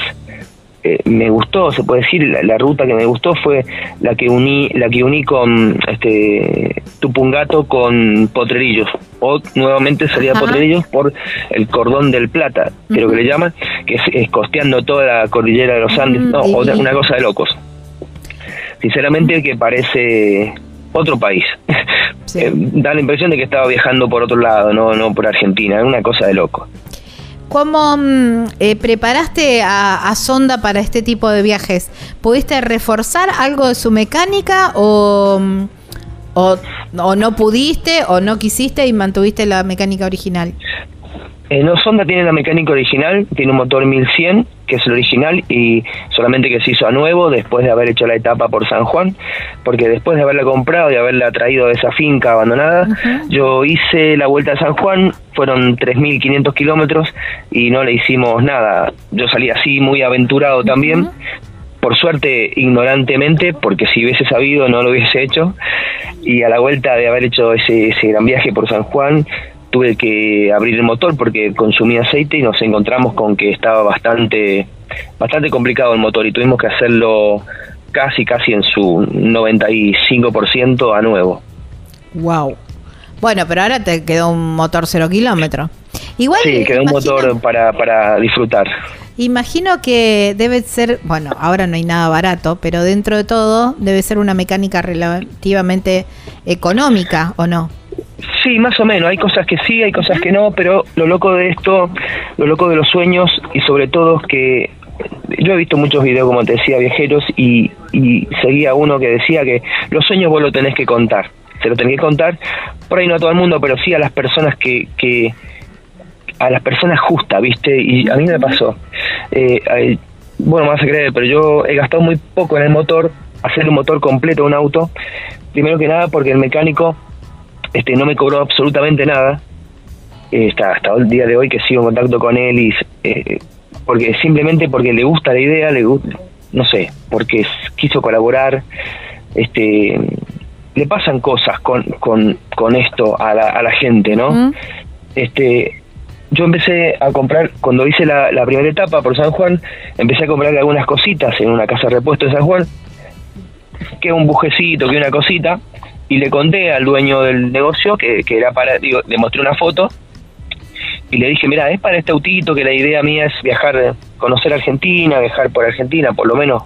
eh, me gustó, se puede decir, la, ruta que me gustó fue la que uní, la que uní con este Tupungato con Potrerillos, o nuevamente salía Potrerillos por el cordón del Plata, creo que le llaman, que es, costeando toda la cordillera de los Andes, no, una cosa de locos. Sinceramente que parece otro país. Eh, da la impresión de que estaba viajando por otro lado, no, no por Argentina, una cosa de loco. ¿Cómo mm, eh, preparaste a, Sonda para este tipo de viajes? ¿Pudiste reforzar algo de su mecánica o, mm, o, no pudiste o no quisiste y mantuviste la mecánica original? Eh, no, Sonda tiene la mecánica original, tiene un motor 1100, que es el original, y solamente que se hizo a nuevo después de haber hecho la etapa por San Juan, porque después de haberla comprado y haberla traído de esa finca abandonada, yo hice la vuelta a San Juan, fueron 3.500 kilómetros y no le hicimos nada. Yo salí así muy aventurado también, por suerte ignorantemente, porque si hubiese sabido no lo hubiese hecho, y a la vuelta de haber hecho ese, ese gran viaje por San Juan, tuve que abrir el motor porque consumía aceite y nos encontramos con que estaba bastante bastante complicado el motor y tuvimos que hacerlo casi casi en su 95% a nuevo. Wow. Bueno, pero ahora te quedó un motor cero kilómetro. Igual. Sí, quedó un motor para, para disfrutar. Imagino que debe ser, bueno, ahora no hay nada barato, pero dentro de todo debe ser una mecánica relativamente económica, ¿o no? Sí, más o menos. Hay cosas que sí, hay cosas que no, pero lo loco de esto, lo loco de los sueños y sobre todo que yo he visto muchos videos, como te decía, viajeros y, y seguía uno que decía que los sueños vos lo tenés que contar. Se lo tenés que contar, por ahí no a todo el mundo, pero sí a las personas que, que a las personas justas, ¿viste? Y a mí me pasó. Eh, bueno, me vas a creer, pero yo he gastado muy poco en el motor, hacer un motor completo un auto. Primero que nada porque el mecánico este no me cobró absolutamente nada. Eh, hasta, hasta el día de hoy que sigo en contacto con él y eh, porque simplemente porque le gusta la idea, le gusta, no sé, porque quiso colaborar, este le pasan cosas con, con, con esto a la, a la gente, ¿no? Este yo empecé a comprar, cuando hice la, la, primera etapa por San Juan, empecé a comprar algunas cositas en una casa de repuesto de San Juan, que un bujecito, que una cosita, y le conté al dueño del negocio que, que era para, digo, le mostré una foto y le dije, mira, es para este autito que la idea mía es viajar, conocer Argentina, viajar por Argentina, por lo menos.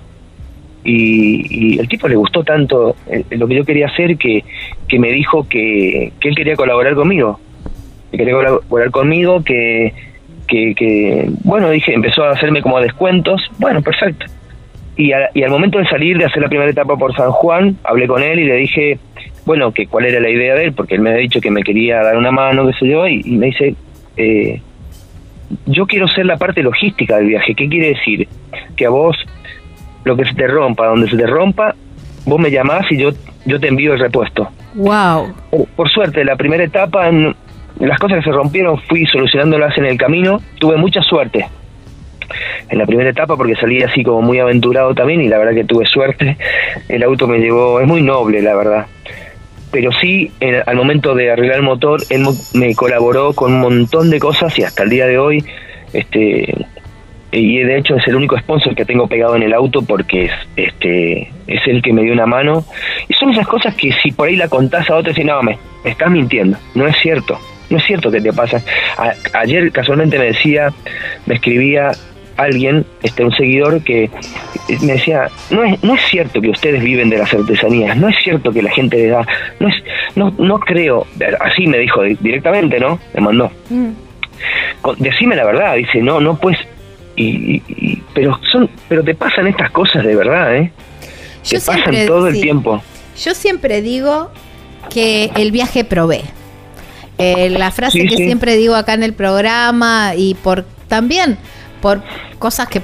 Y, y el tipo le gustó tanto eh, lo que yo quería hacer que, que me dijo que, que él quería colaborar conmigo que quería colaborar conmigo, que, que, que, bueno, dije, empezó a hacerme como descuentos, bueno, perfecto. Y, y, al momento de salir, de hacer la primera etapa por San Juan, hablé con él y le dije, bueno, que cuál era la idea de él, porque él me había dicho que me quería dar una mano, qué sé yo, y, y me dice, eh, yo quiero ser la parte logística del viaje. ¿Qué quiere decir? Que a vos, lo que se te rompa, donde se te rompa, vos me llamás y yo, yo te envío el repuesto. Wow. Por, por suerte, la primera etapa las cosas que se rompieron fui solucionándolas en el camino, tuve mucha suerte en la primera etapa porque salí así como muy aventurado también y la verdad que tuve suerte, el auto me llevó, es muy noble la verdad, pero sí al momento de arreglar el motor él me colaboró con un montón de cosas y hasta el día de hoy este y de hecho es el único sponsor que tengo pegado en el auto porque es este es el que me dio una mano y son esas cosas que si por ahí la contás a otro y no me, estás mintiendo no es cierto no es cierto que te pasa. Ayer casualmente me decía, me escribía alguien, este un seguidor que me decía, no es no es cierto que ustedes viven de las artesanías, no es cierto que la gente le da, no es no no creo, así me dijo directamente, ¿no? Me mandó. Mm. Decime la verdad, dice, no, no pues y, y, pero son pero te pasan estas cosas de verdad, ¿eh? Yo te siempre, pasan todo el tiempo. Yo siempre digo que el viaje provee. Eh, la frase sí, que sí. siempre digo acá en el programa y por también por cosas que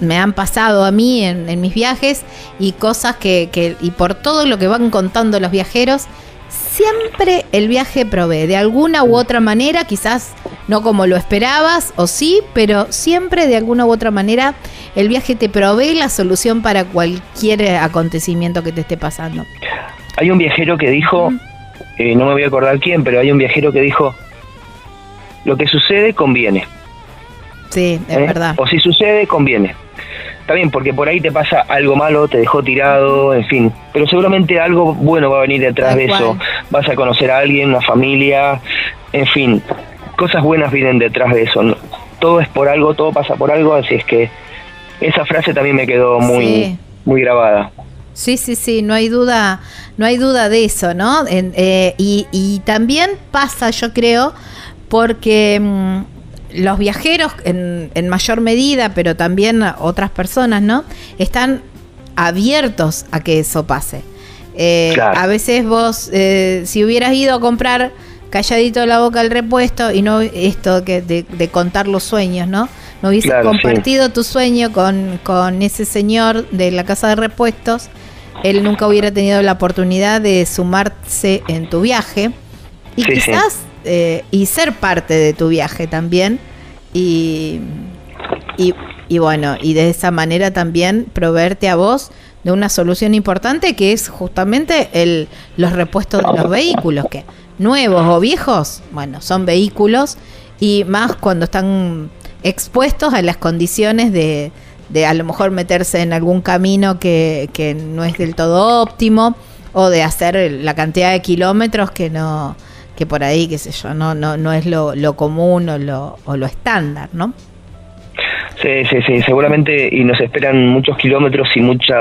me han pasado a mí en, en mis viajes y cosas que, que, y por todo lo que van contando los viajeros, siempre el viaje provee, de alguna u otra manera, quizás no como lo esperabas o sí, pero siempre de alguna u otra manera el viaje te provee la solución para cualquier acontecimiento que te esté pasando. Hay un viajero que dijo, eh, no me voy a acordar quién, pero hay un viajero que dijo, lo que sucede conviene. Sí, es ¿Eh? verdad. O si sucede, conviene. Está bien, porque por ahí te pasa algo malo, te dejó tirado, en fin. Pero seguramente algo bueno va a venir detrás de eso. Vas a conocer a alguien, una familia, en fin. Cosas buenas vienen detrás de eso. Todo es por algo, todo pasa por algo, así es que esa frase también me quedó muy, sí. muy grabada. Sí, sí, sí, no hay duda, no hay duda de eso, ¿no? En, eh, y, y, también pasa, yo creo, porque mmm, los viajeros en, en, mayor medida, pero también otras personas, ¿no? Están abiertos a que eso pase. Eh, claro. A veces vos, eh, si hubieras ido a comprar calladito la boca el repuesto y no esto que de, de contar los sueños, ¿no? No hubieses claro, compartido sí. tu sueño con, con ese señor de la casa de repuestos, él nunca hubiera tenido la oportunidad de sumarse en tu viaje y sí, quizás sí. Eh, y ser parte de tu viaje también. Y, y, y, bueno y de esa manera también proveerte a vos de una solución importante que es justamente el, los repuestos de los vehículos que nuevos o viejos bueno son vehículos y más cuando están expuestos a las condiciones de, de a lo mejor meterse en algún camino que, que no es del todo óptimo o de hacer la cantidad de kilómetros que no que por ahí, qué sé yo, no, no, no es lo, lo común o lo, o lo estándar, ¿no? Sí, sí, sí, seguramente y nos esperan muchos kilómetros y mucho,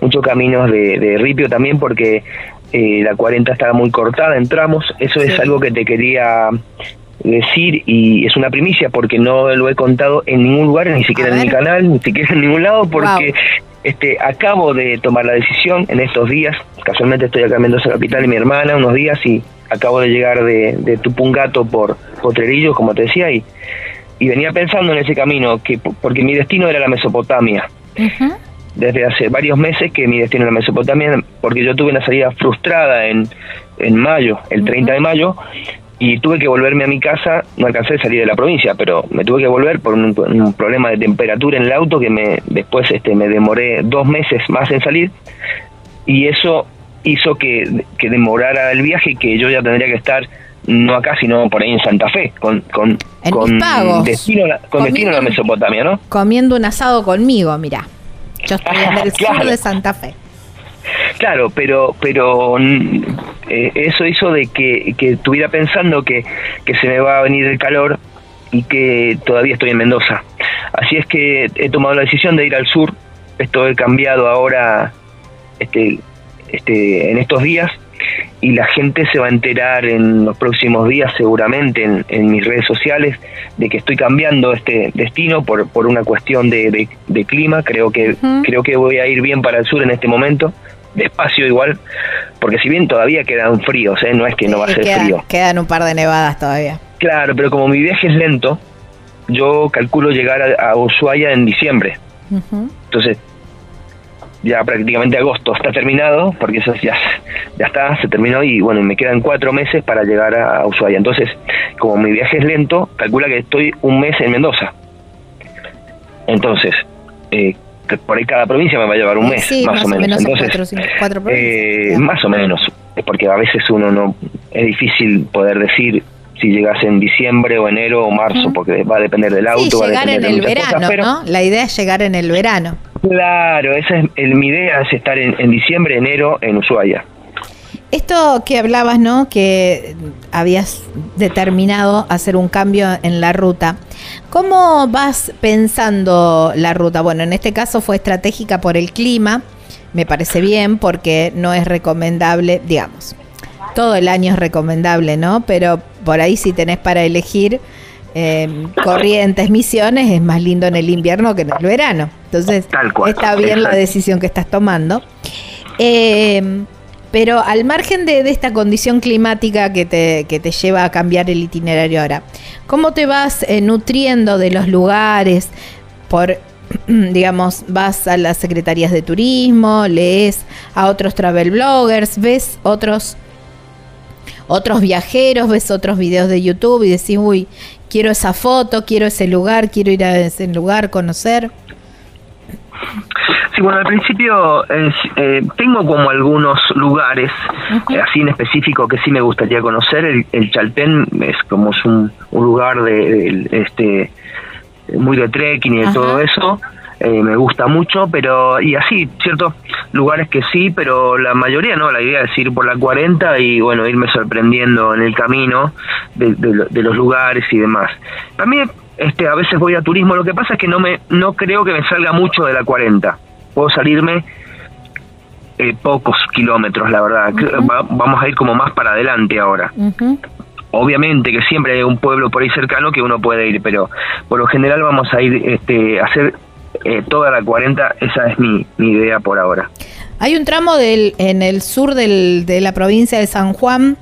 muchos caminos de, de ripio también porque eh, la 40 estaba muy cortada en tramos, eso es algo que te quería decir y es una primicia porque no lo he contado en ningún lugar, ni siquiera en mi canal, ni siquiera en ningún lado porque este acabo de tomar la decisión en estos días, casualmente estoy acá en Mendoza Capital y mi hermana unos días y acabo de llegar de, de Tupungato por Potrerillos, como te decía, y y venía pensando en ese camino, que porque mi destino era la Mesopotamia. Desde hace varios meses que mi destino era la Mesopotamia, porque yo tuve una salida frustrada en, en mayo, el 30 de mayo, y tuve que volverme a mi casa, no alcancé a salir de la provincia, pero me tuve que volver por un, problema de temperatura en el auto que me después este me demoré dos meses más en salir y eso hizo que, que demorara el viaje y que yo ya tendría que estar no acá, sino por ahí en Santa Fe, con, con, con destino, con destino a la Mesopotamia, ¿no? Comiendo un asado conmigo, mira. Yo estoy en el sur de Santa Fe. Claro, pero pero mm, eh, eso hizo de que, que estuviera pensando que, que se me va a venir el calor y que todavía estoy en Mendoza. Así es que he tomado la decisión de ir al sur. Esto he cambiado ahora este, este, en estos días y la gente se va a enterar en los próximos días seguramente en, mis redes sociales de que estoy cambiando este destino por, por una cuestión de, de, clima. Creo que creo que voy a ir bien para el sur en este momento despacio igual porque si bien todavía quedan fríos ¿eh? no es que no va a ser frío. quedan un par de nevadas todavía. Claro pero como mi viaje es lento yo calculo llegar a, Ushuaia en diciembre. Entonces ya prácticamente agosto está terminado, porque eso ya, ya está, se terminó y bueno, me quedan cuatro meses para llegar a Ushuaia. Entonces, como mi viaje es lento, calcula que estoy un mes en Mendoza. Entonces, eh, por ahí cada provincia me va a llevar un mes, más, o menos. Entonces, eh, más o menos, porque a veces uno no, es difícil poder decir si llegas en diciembre o enero o marzo, porque va a depender del auto. Sí, llegar en el verano, ¿no? La idea es llegar en el verano. Claro, esa es el, mi idea es estar en, diciembre, enero en Ushuaia. Esto que hablabas, ¿no? Que habías determinado hacer un cambio en la ruta. ¿Cómo vas pensando la ruta? Bueno, en este caso fue estratégica por el clima. Me parece bien porque no es recomendable, digamos, todo el año es recomendable, ¿no? Pero por ahí si tenés para elegir eh, corrientes, misiones, es más lindo en el invierno que en el verano. Entonces, está bien la decisión que estás tomando. Eh, pero al margen de, esta condición climática que te, que te lleva a cambiar el itinerario ahora, ¿cómo te vas eh, nutriendo de los lugares? Por, digamos, vas a las secretarías de turismo, lees a otros travel bloggers, ves otros otros viajeros, ves otros videos de YouTube y decís, uy, quiero esa foto, quiero ese lugar, quiero ir a ese lugar, conocer? Sí, bueno, al principio eh, tengo como algunos lugares, eh, así en específico, que sí me gustaría conocer. El, el Chaltén es como es un, lugar de, este muy de trekking y de todo eso. Eh, me gusta mucho, pero y así, ¿cierto? Lugares que sí, pero la mayoría no, la idea es ir por la 40 y bueno, irme sorprendiendo en el camino de, los lugares y demás. También este, a veces voy a turismo, lo que pasa es que no, me, no creo que me salga mucho de la 40, puedo salirme eh, pocos kilómetros, la verdad, vamos a ir como más para adelante ahora. Obviamente que siempre hay un pueblo por ahí cercano que uno puede ir, pero por lo general vamos a ir este, a hacer eh, toda la 40, esa es mi, idea por ahora. Hay un tramo en el sur de la provincia de San Juan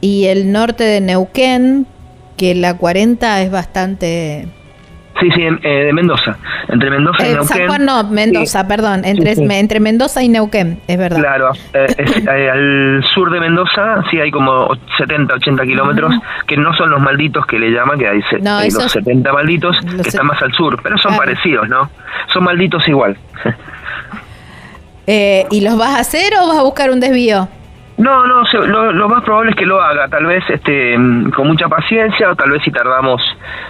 y el norte de Neuquén, que la 40 es bastante Sí, sí, eh, de Mendoza. Entre Mendoza y eh, Neuquén. San Juan no, Mendoza, perdón. Entre, entre Mendoza y Neuquén, es verdad. Claro, eh, al sur de Mendoza sí hay como 70, 80 kilómetros, que no son los malditos que le llaman, que hay, los 70 malditos, que están más al sur, pero son parecidos, ¿no? Son malditos igual. ¿Y los vas a hacer o vas a buscar un desvío? No, no, lo, más probable es que lo haga, tal vez este, con mucha paciencia, o tal vez si tardamos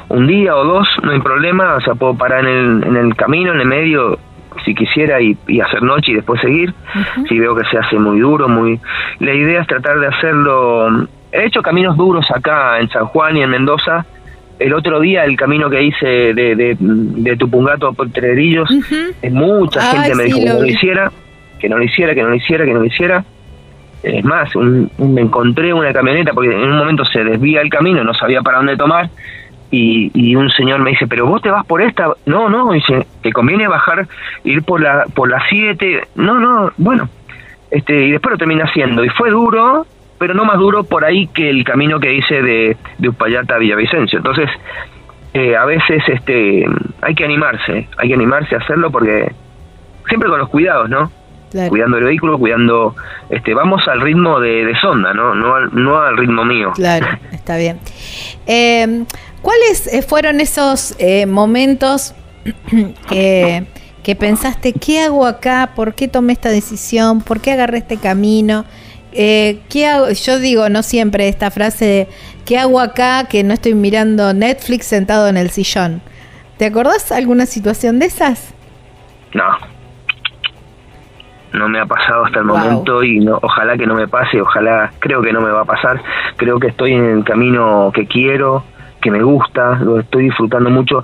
un día o dos, no hay problema, o sea, puedo parar en el, en el camino, en el medio, si quisiera, y, hacer noche y después seguir, si veo que se hace muy duro, muy... La idea es tratar de hacerlo... He hecho caminos duros acá en San Juan y en Mendoza, el otro día el camino que hice de, de, de Tupungato a Potrerillos, mucha gente me dijo que no lo hiciera, que no lo hiciera, que no lo hiciera, que no lo hiciera. Es más, me encontré una camioneta porque en un momento se desvía el camino, no sabía para dónde tomar y, y, un señor me dice, pero vos te vas por esta, no, no, dice, te conviene bajar, ir por la por las 7, no, no, bueno, este y después lo terminé haciendo y fue duro, pero no más duro por ahí que el camino que hice de, de Uspallata a Villavicencio. Entonces, eh, a veces este hay que animarse, hay que animarse a hacerlo porque siempre con los cuidados, ¿no? Cuidando el vehículo, cuidando, este, vamos al ritmo de, sonda, ¿no? No al, no al ritmo mío. Claro, está bien. Eh, ¿Cuáles eh, fueron esos eh, momentos que, que, pensaste, ¿qué hago acá? ¿Por qué tomé esta decisión? ¿Por qué agarré este camino? Eh, ¿qué hago? Yo digo, no siempre esta frase de, ¿qué hago acá que no estoy mirando Netflix sentado en el sillón? ¿Te acordás alguna situación de esas? No. No me ha pasado hasta el momento y no, ojalá que no me pase, ojalá, creo que no me va a pasar. Creo que estoy en el camino que quiero, que me gusta, lo estoy disfrutando mucho.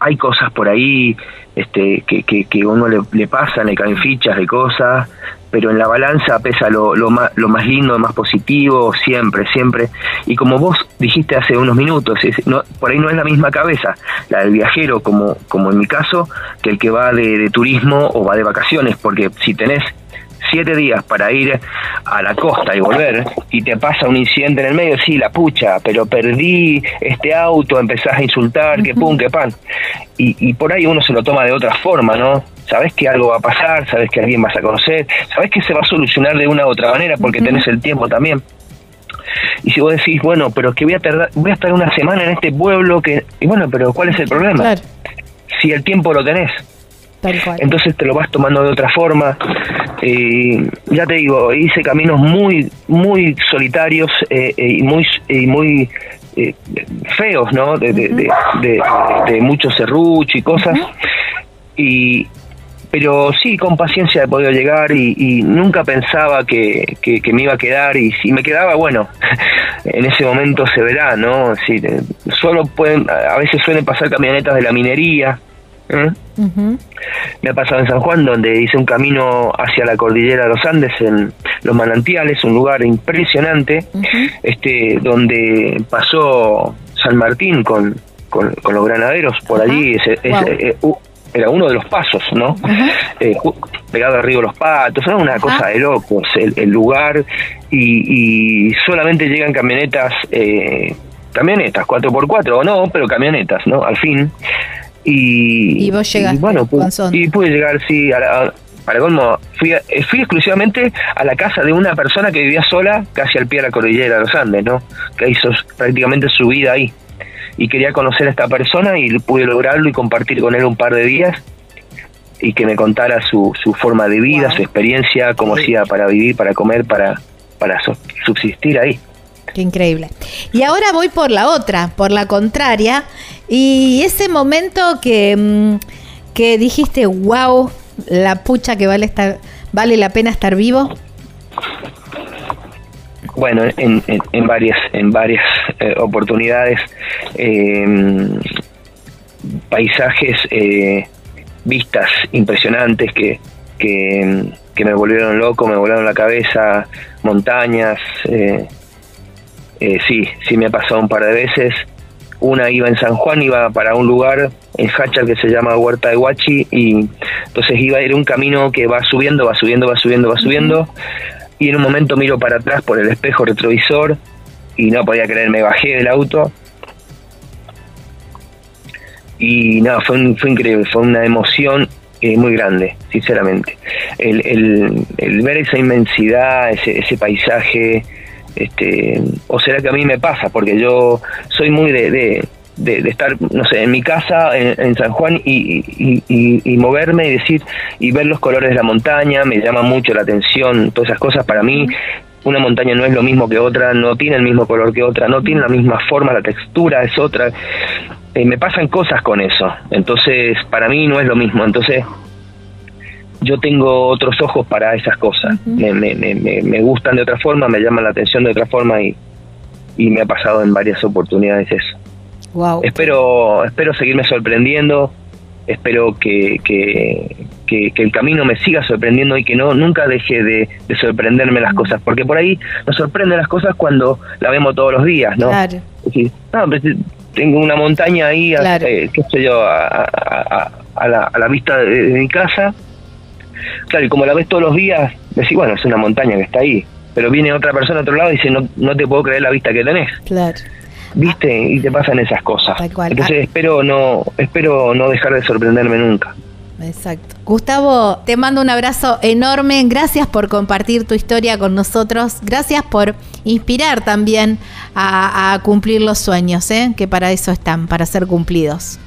Hay cosas por ahí este, que, que, que uno le, le pasan, le caen fichas de cosas, pero en la balanza pesa lo, lo, más, lo más lindo, lo más positivo, siempre, siempre. Y como vos dijiste hace unos minutos, no, por ahí no es la misma cabeza, la del viajero, como, como en mi caso, que el que va de, de turismo o va de vacaciones, porque si tenés siete días para ir a la costa y volver y te pasa un incidente en el medio, sí, la pucha, pero perdí este auto, empezás a insultar, que pum, que pan. Y, y por ahí uno se lo toma de otra forma, ¿no? Sabes que algo va a pasar, sabes que alguien vas a conocer, sabes que se va a solucionar de una u otra manera porque tenés el tiempo también. Y si vos decís, bueno, pero que voy a tardar, voy a estar una semana en este pueblo que, y bueno, pero ¿cuál es el problema? Si el tiempo lo tenés. Entonces te lo vas tomando de otra forma. Eh, ya te digo, hice caminos muy, muy solitarios eh, eh, y muy, y muy feos, ¿no? De, de, de, de, mucho serrucho y cosas. Y, pero sí, con paciencia he podido llegar y, nunca pensaba que, que, me iba a quedar y si me quedaba, bueno, en ese momento se verá, ¿no? Sí, solo pueden, a veces suelen pasar camionetas de la minería ¿eh? Me ha pasado en San Juan, donde hice un camino hacia la cordillera de los Andes, en los manantiales, un lugar impresionante, este, donde pasó San Martín con, con, los granaderos por allí. Ese, eh, era uno de los pasos, ¿no? Eh, pegado al río Los Patos, era una cosa de locos el, lugar y, solamente llegan camionetas, eh, camionetas 4x4 o no, pero camionetas, ¿no? Al fin. Y, vos llegaste, bueno, y pude llegar, sí, a para colmo, fui, eh, fui exclusivamente a la casa de una persona que vivía sola casi al pie de la cordillera de los Andes, ¿no? Que hizo prácticamente su vida ahí. Y quería conocer a esta persona y pude lograrlo y compartir con él un par de días y que me contara su, su forma de vida, su experiencia, cómo hacía para vivir, para comer, para, para subsistir ahí. Qué increíble. Y ahora voy por la otra, por la contraria. Y ese momento que, mm, que dijiste, wow, la pucha que vale, estar, vale la pena estar vivo. Bueno, en, en, varias, en varias eh, oportunidades, em, paisajes, eh, vistas impresionantes que, que, que, me volvieron loco, me volaron la cabeza, montañas, eh, eh, sí, sí me ha pasado un par de veces. Una iba en San Juan, iba para un lugar en Hacha que se llama Huerta de Huachi y entonces iba a ir un camino que va subiendo, va subiendo, va subiendo, va subiendo y en un momento miro para atrás por el espejo retrovisor y no podía creer, me bajé del auto y no, fue, fue increíble, fue una emoción eh, muy grande, sinceramente. El, el, el, ver esa inmensidad, ese, ese paisaje, este, o será que a mí me pasa, porque yo soy muy de, de, estar, no sé, en mi casa en, San Juan y, y, moverme y decir, y ver los colores de la montaña, me llama mucho la atención, todas esas cosas para mí. Una montaña no es lo mismo que otra, no tiene el mismo color que otra, no tiene la misma forma, la textura es otra. Eh, me pasan cosas con eso, entonces para mí no es lo mismo. Entonces yo tengo otros ojos para esas cosas. me, me, me, me, gustan de otra forma, me llaman la atención de otra forma y, y me ha pasado en varias oportunidades eso. Wow. Espero, espero seguirme sorprendiendo, espero que, que, que, el camino me siga sorprendiendo y que no nunca deje de, sorprenderme las cosas, porque por ahí nos sorprenden las cosas cuando la vemos todos los días, ¿no? Claro. no, pues, tengo una montaña ahí, eh, qué sé yo, a, la, vista de, mi casa. Claro, y como la ves todos los días, decís, bueno, es una montaña que está ahí. Pero viene otra persona a otro lado y dice, no, no te puedo creer la vista que tenés. Claro. ¿Viste? Y te pasan esas cosas. Entonces espero no espero no dejar de sorprenderme nunca. Exacto. Gustavo, te mando un abrazo enorme. Gracias por compartir tu historia con nosotros. Gracias por inspirar también a, cumplir los sueños, ¿eh? que para eso están, para ser cumplidos.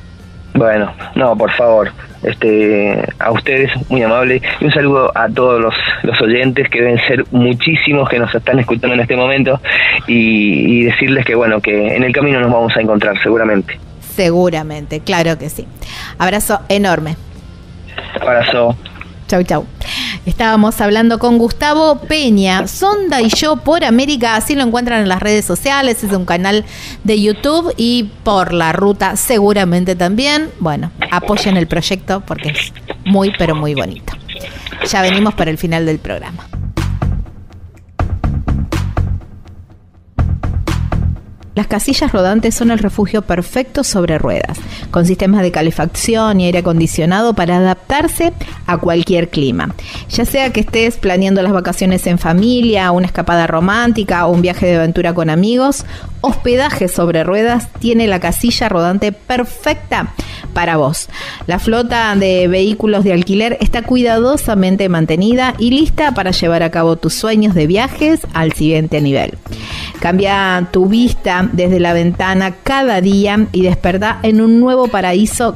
Bueno, no, por favor, este, a ustedes muy amable y un saludo a todos los, los oyentes que deben ser muchísimos que nos están escuchando en este momento y, y decirles que bueno que en el camino nos vamos a encontrar seguramente. Seguramente, claro que sí. Abrazo enorme. Abrazo. Chau, chau. Estábamos hablando con Gustavo Peña, Sonda y yo por América, así lo encuentran en las redes sociales, es un canal de YouTube y por la ruta seguramente también. Bueno, apoyen el proyecto porque es muy, pero muy bonito. Ya venimos para el final del programa. Las casillas rodantes son el refugio perfecto sobre ruedas, con sistemas de calefacción y aire acondicionado para adaptarse a cualquier clima. Ya sea que estés planeando las vacaciones en familia, una escapada romántica o un viaje de aventura con amigos, Hospedaje sobre Ruedas tiene la casilla rodante perfecta para vos. La flota de vehículos de alquiler está cuidadosamente mantenida y lista para llevar a cabo tus sueños de viajes al siguiente nivel. Cambia tu vista desde la ventana cada día y desperta en un nuevo paraíso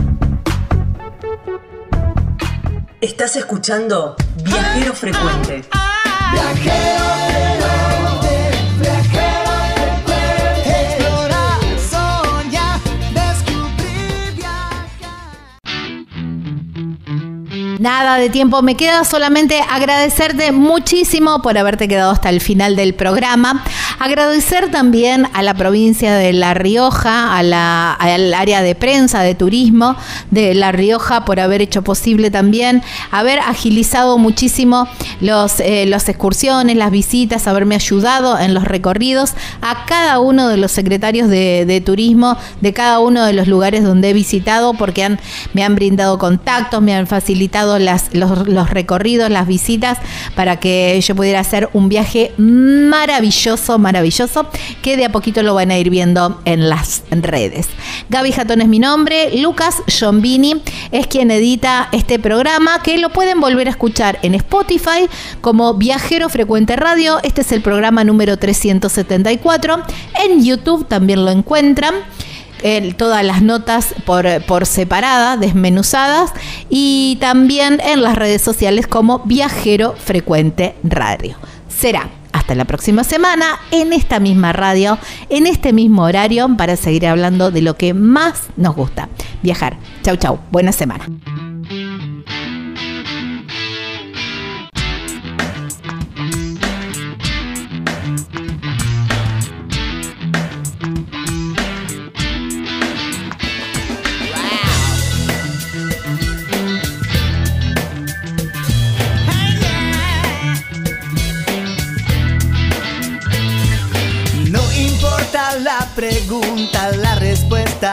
Estás escuchando Viajero Frecuente. Viajero Nada de tiempo me queda, solamente agradecerte muchísimo por haberte quedado hasta el final del programa. Agradecer también a la provincia de La Rioja, a la, al área de prensa, de turismo de La Rioja por haber hecho posible también, haber agilizado muchísimo los, eh, las excursiones, las visitas, haberme ayudado en los recorridos a cada uno de los secretarios de, turismo de cada uno de los lugares donde he visitado porque han, me han brindado contactos, me han facilitado los, recorridos, las visitas, para que yo pudiera hacer un viaje maravilloso, maravilloso, que de a poquito lo van a ir viendo en las redes. Gaby Jatón es mi nombre, Lucas Giombini es quien edita este programa, que lo pueden volver a escuchar en Spotify como Viajero Frecuente Radio. Este es el programa número 374. En YouTube también lo encuentran todas las notas por, por separada, desmenuzadas, y también en las redes sociales como Viajero Frecuente Radio. Será hasta la próxima semana en esta misma radio, en este mismo horario, para seguir hablando de lo que más nos gusta, viajar. Chau, chau. Buena semana.